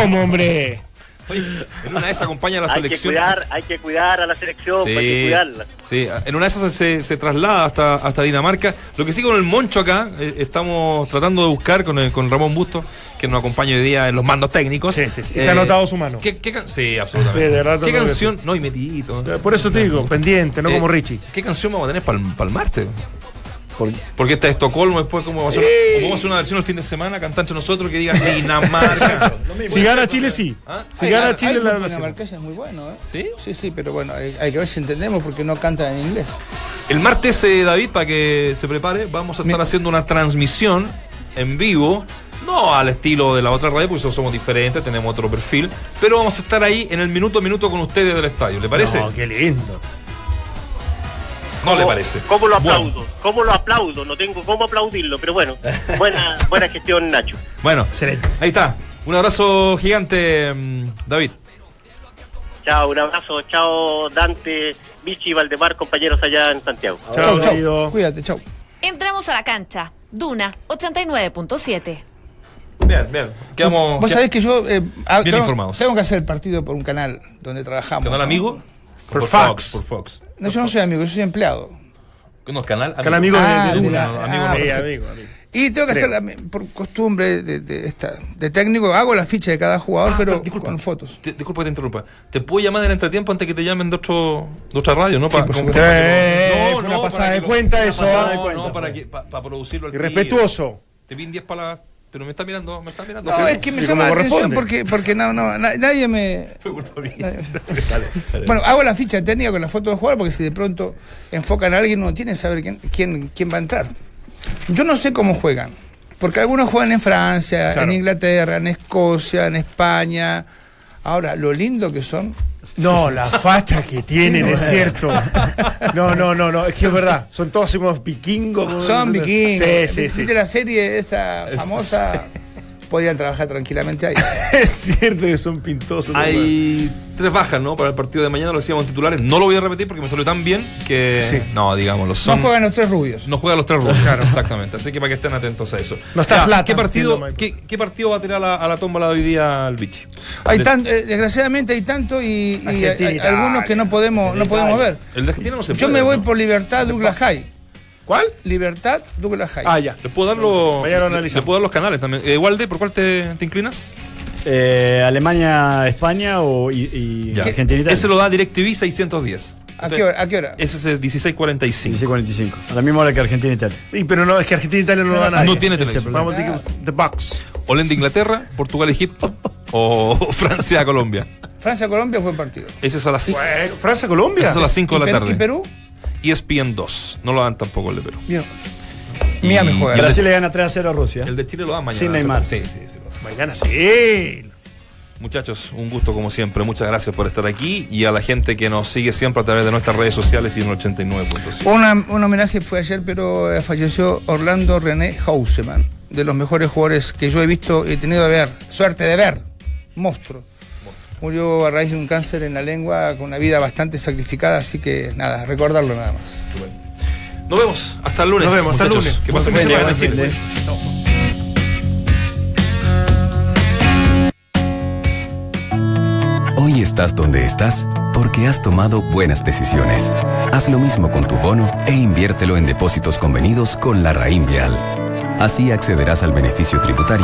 [SPEAKER 6] ¿Cómo, hombre?
[SPEAKER 1] Oye, en una de esas acompaña a la
[SPEAKER 8] Hay que
[SPEAKER 1] selección.
[SPEAKER 8] cuidar, hay que cuidar a la selección, hay que cuidarla.
[SPEAKER 1] sí, en una de esas se, se traslada hasta, hasta Dinamarca. Lo que sí con el Moncho acá, eh, estamos tratando de buscar con, el- con Ramón Busto, que nos acompaña hoy día en los mandos técnicos.
[SPEAKER 6] Sí, sí, sí. Y se ha notado su mano.
[SPEAKER 1] ¿qué, qué can- sí, absolutamente.
[SPEAKER 6] Sí, de verdad
[SPEAKER 1] ¿Qué
[SPEAKER 6] que
[SPEAKER 1] canción? No, y metidito.
[SPEAKER 6] Por eso te digo, pendiente, no
[SPEAKER 1] Eh,
[SPEAKER 6] como Richie.
[SPEAKER 1] ¿Qué canción vamos a tener para el martes? Porque está Estocolmo, después como vamos a hacer,
[SPEAKER 6] Sí.
[SPEAKER 1] o vamos a hacer una versión el fin de semana, cantante nosotros que diga Dinamarca.
[SPEAKER 6] Si gana Chile, sí.
[SPEAKER 1] ¿Ah?
[SPEAKER 6] Si
[SPEAKER 4] Hay-
[SPEAKER 6] gana
[SPEAKER 4] hay-
[SPEAKER 6] Chile,
[SPEAKER 4] hay
[SPEAKER 6] la
[SPEAKER 4] dinamarqués es muy bueno, ¿eh?
[SPEAKER 1] ¿Sí?
[SPEAKER 4] Sí, sí, pero bueno, hay, hay que ver si entendemos porque no cantan en inglés.
[SPEAKER 1] El martes, eh, David, para que se prepare, vamos a estar
[SPEAKER 4] Mi-
[SPEAKER 1] haciendo una transmisión en vivo. No al estilo de la otra radio, porque somos diferentes, tenemos otro perfil. Pero vamos a estar ahí en el minuto a minuto con ustedes del estadio. ¿Le parece?
[SPEAKER 6] No, qué lindo.
[SPEAKER 1] No le parece.
[SPEAKER 8] ¿Cómo lo
[SPEAKER 1] Bueno.
[SPEAKER 8] aplaudo? ¿Cómo lo aplaudo? No tengo cómo aplaudirlo, pero bueno, buena, buena gestión, Nacho.
[SPEAKER 1] Bueno,
[SPEAKER 6] Excelente.
[SPEAKER 1] ahí está. Un abrazo gigante, mm, David.
[SPEAKER 8] Chao, un abrazo, chao Dante, Vichy y Valdemar, compañeros allá en Santiago.
[SPEAKER 6] Chao,
[SPEAKER 4] Chau, chau.
[SPEAKER 6] querido.
[SPEAKER 4] Cuídate, chau.
[SPEAKER 2] Entramos a la cancha. Duna 89.7.
[SPEAKER 1] Bien, bien. Quedamos.
[SPEAKER 4] Vos sabés que yo eh, ah,
[SPEAKER 1] Bien
[SPEAKER 4] tengo,
[SPEAKER 1] informados.
[SPEAKER 4] tengo que hacer el partido por un canal donde trabajamos.
[SPEAKER 1] ¿Canal
[SPEAKER 4] ¿no?
[SPEAKER 1] amigo?
[SPEAKER 6] Por Fox.
[SPEAKER 1] Por Fox.
[SPEAKER 4] No, yo no soy amigo, yo soy empleado.
[SPEAKER 1] No, canal amigo.
[SPEAKER 6] De-
[SPEAKER 4] Ah,
[SPEAKER 6] de,
[SPEAKER 4] de
[SPEAKER 6] no,
[SPEAKER 4] ah,
[SPEAKER 6] amigo, amigo, amigo.
[SPEAKER 4] Y tengo que
[SPEAKER 6] Creo.
[SPEAKER 4] hacer, la- por costumbre de, de esta, de técnico, hago la ficha de cada jugador,
[SPEAKER 1] Ah,
[SPEAKER 4] pero
[SPEAKER 1] pero disculpa.
[SPEAKER 4] con fotos.
[SPEAKER 1] Te- disculpa que te interrumpa. ¿Te puedo llamar en el entretiempo antes que te llamen de, otro, de otra radio, no? Pa-
[SPEAKER 4] por
[SPEAKER 1] como-.
[SPEAKER 6] Eh, fue una pasada
[SPEAKER 1] para
[SPEAKER 6] de
[SPEAKER 1] que lo-
[SPEAKER 6] cuenta
[SPEAKER 1] una
[SPEAKER 6] eso,
[SPEAKER 1] pasada de cuenta, no, para, que, para producirlo al tiro.
[SPEAKER 6] Irrespetuoso.
[SPEAKER 1] Te vi en 10 palabras, pero me está mirando, me está mirando.
[SPEAKER 4] No, es que me llama la atención porque, porque no, no, na- nadie me.
[SPEAKER 1] Fue culpa mía.
[SPEAKER 4] nadie-
[SPEAKER 1] Dale, dale.
[SPEAKER 4] Bueno, hago la ficha técnica con la foto del jugador porque si de pronto enfocan a alguien, uno tiene que saber quién, quién, quién va a entrar. Yo no sé cómo juegan, porque algunos juegan en Francia,
[SPEAKER 6] Claro.
[SPEAKER 4] en Inglaterra, en Escocia, en España. Ahora, lo lindo que son.
[SPEAKER 6] No, la facha que tienen, es cierto. No, no, no, no, es que es verdad. Son todos unos vikingos.
[SPEAKER 4] Son vikingos.
[SPEAKER 6] Sí, sí, sí.
[SPEAKER 4] De la serie esa famosa, podían trabajar tranquilamente ahí.
[SPEAKER 6] Es cierto que son pintosos.
[SPEAKER 1] Hay tres bajas, ¿no? Para el partido de mañana lo decíamos titulares. No lo voy a repetir porque me salió tan bien que.
[SPEAKER 6] Sí.
[SPEAKER 1] No, digámoslo.
[SPEAKER 4] No
[SPEAKER 1] Son,
[SPEAKER 4] juegan los tres rubios.
[SPEAKER 1] No juegan los tres rojos. Exactamente. Así que para que estén atentos a eso.
[SPEAKER 6] No está
[SPEAKER 1] Ya, ¿qué partido, qué, qué partido va a tirar a la, a la tómbola de hoy día el bichi?
[SPEAKER 4] Hay tanto, eh, desgraciadamente hay tanto y, y hay- hay,
[SPEAKER 6] Argentina,
[SPEAKER 4] algunos que no podemos, no podemos ver.
[SPEAKER 1] El de Argentina no se
[SPEAKER 4] Yo
[SPEAKER 1] puede,
[SPEAKER 4] me voy
[SPEAKER 1] ¿no?
[SPEAKER 4] por Libertad Douglas High.
[SPEAKER 6] ¿Cuál?
[SPEAKER 4] Libertad Douglas High.
[SPEAKER 6] Ah, ya.
[SPEAKER 1] ¿Le puedo dar los,
[SPEAKER 6] Vaya, lo
[SPEAKER 1] le- puedo dar los canales también? Eh, Walde, ¿por cuál te, te inclinas?
[SPEAKER 5] Eh, Alemania, España o, y, y. Argentina. Italia.
[SPEAKER 1] Ese lo da DirecTV 610.
[SPEAKER 4] ¿A qué hora? ¿A qué hora?
[SPEAKER 1] Ese es el 1645.
[SPEAKER 5] 16.45. A la misma hora que Argentina e Italia.
[SPEAKER 6] Y, pero no, es que Argentina e Italia no lo van a
[SPEAKER 1] No tiene televisión.
[SPEAKER 6] Vamos a que- The Box.
[SPEAKER 1] Holanda, Inglaterra, Portugal, Egipto o Francia, Colombia.
[SPEAKER 4] Francia-Colombia fue partido.
[SPEAKER 1] Ese es a las,
[SPEAKER 6] Francia, Colombia.
[SPEAKER 1] ese es a las 5
[SPEAKER 4] ¿Y,
[SPEAKER 1] de la tarde.
[SPEAKER 4] ¿Y Perú?
[SPEAKER 1] ESPN 2. No lo dan tampoco el de Perú.
[SPEAKER 4] Bien. Miami juega.
[SPEAKER 5] Brasil le gana 3 a 0 a Rusia.
[SPEAKER 1] El de Chile lo dan mañana.
[SPEAKER 5] Sin Neymar.
[SPEAKER 1] Sí, sí, sí.
[SPEAKER 6] Mañana sí.
[SPEAKER 1] Muchachos, un gusto como siempre. Muchas gracias por estar aquí y a la gente que nos sigue siempre a través de nuestras redes sociales y en el 89.5.
[SPEAKER 4] Una- un homenaje fue ayer, pero eh, falleció Orlando René Houseman, de los mejores jugadores que yo he visto y he tenido de ver, suerte de ver. Monstruo. Murió a raíz de un cáncer en la lengua con una vida bastante sacrificada, así que nada, recordarlo nada más.
[SPEAKER 1] Nos vemos. Hasta el lunes.
[SPEAKER 6] Nos vemos, hasta el lunes.
[SPEAKER 1] Que pasen.
[SPEAKER 9] Hoy estás donde estás porque has tomado buenas decisiones. Haz lo mismo con tu bono e inviértelo en depósitos convenidos con la Raín Vial. Así accederás al beneficio tributario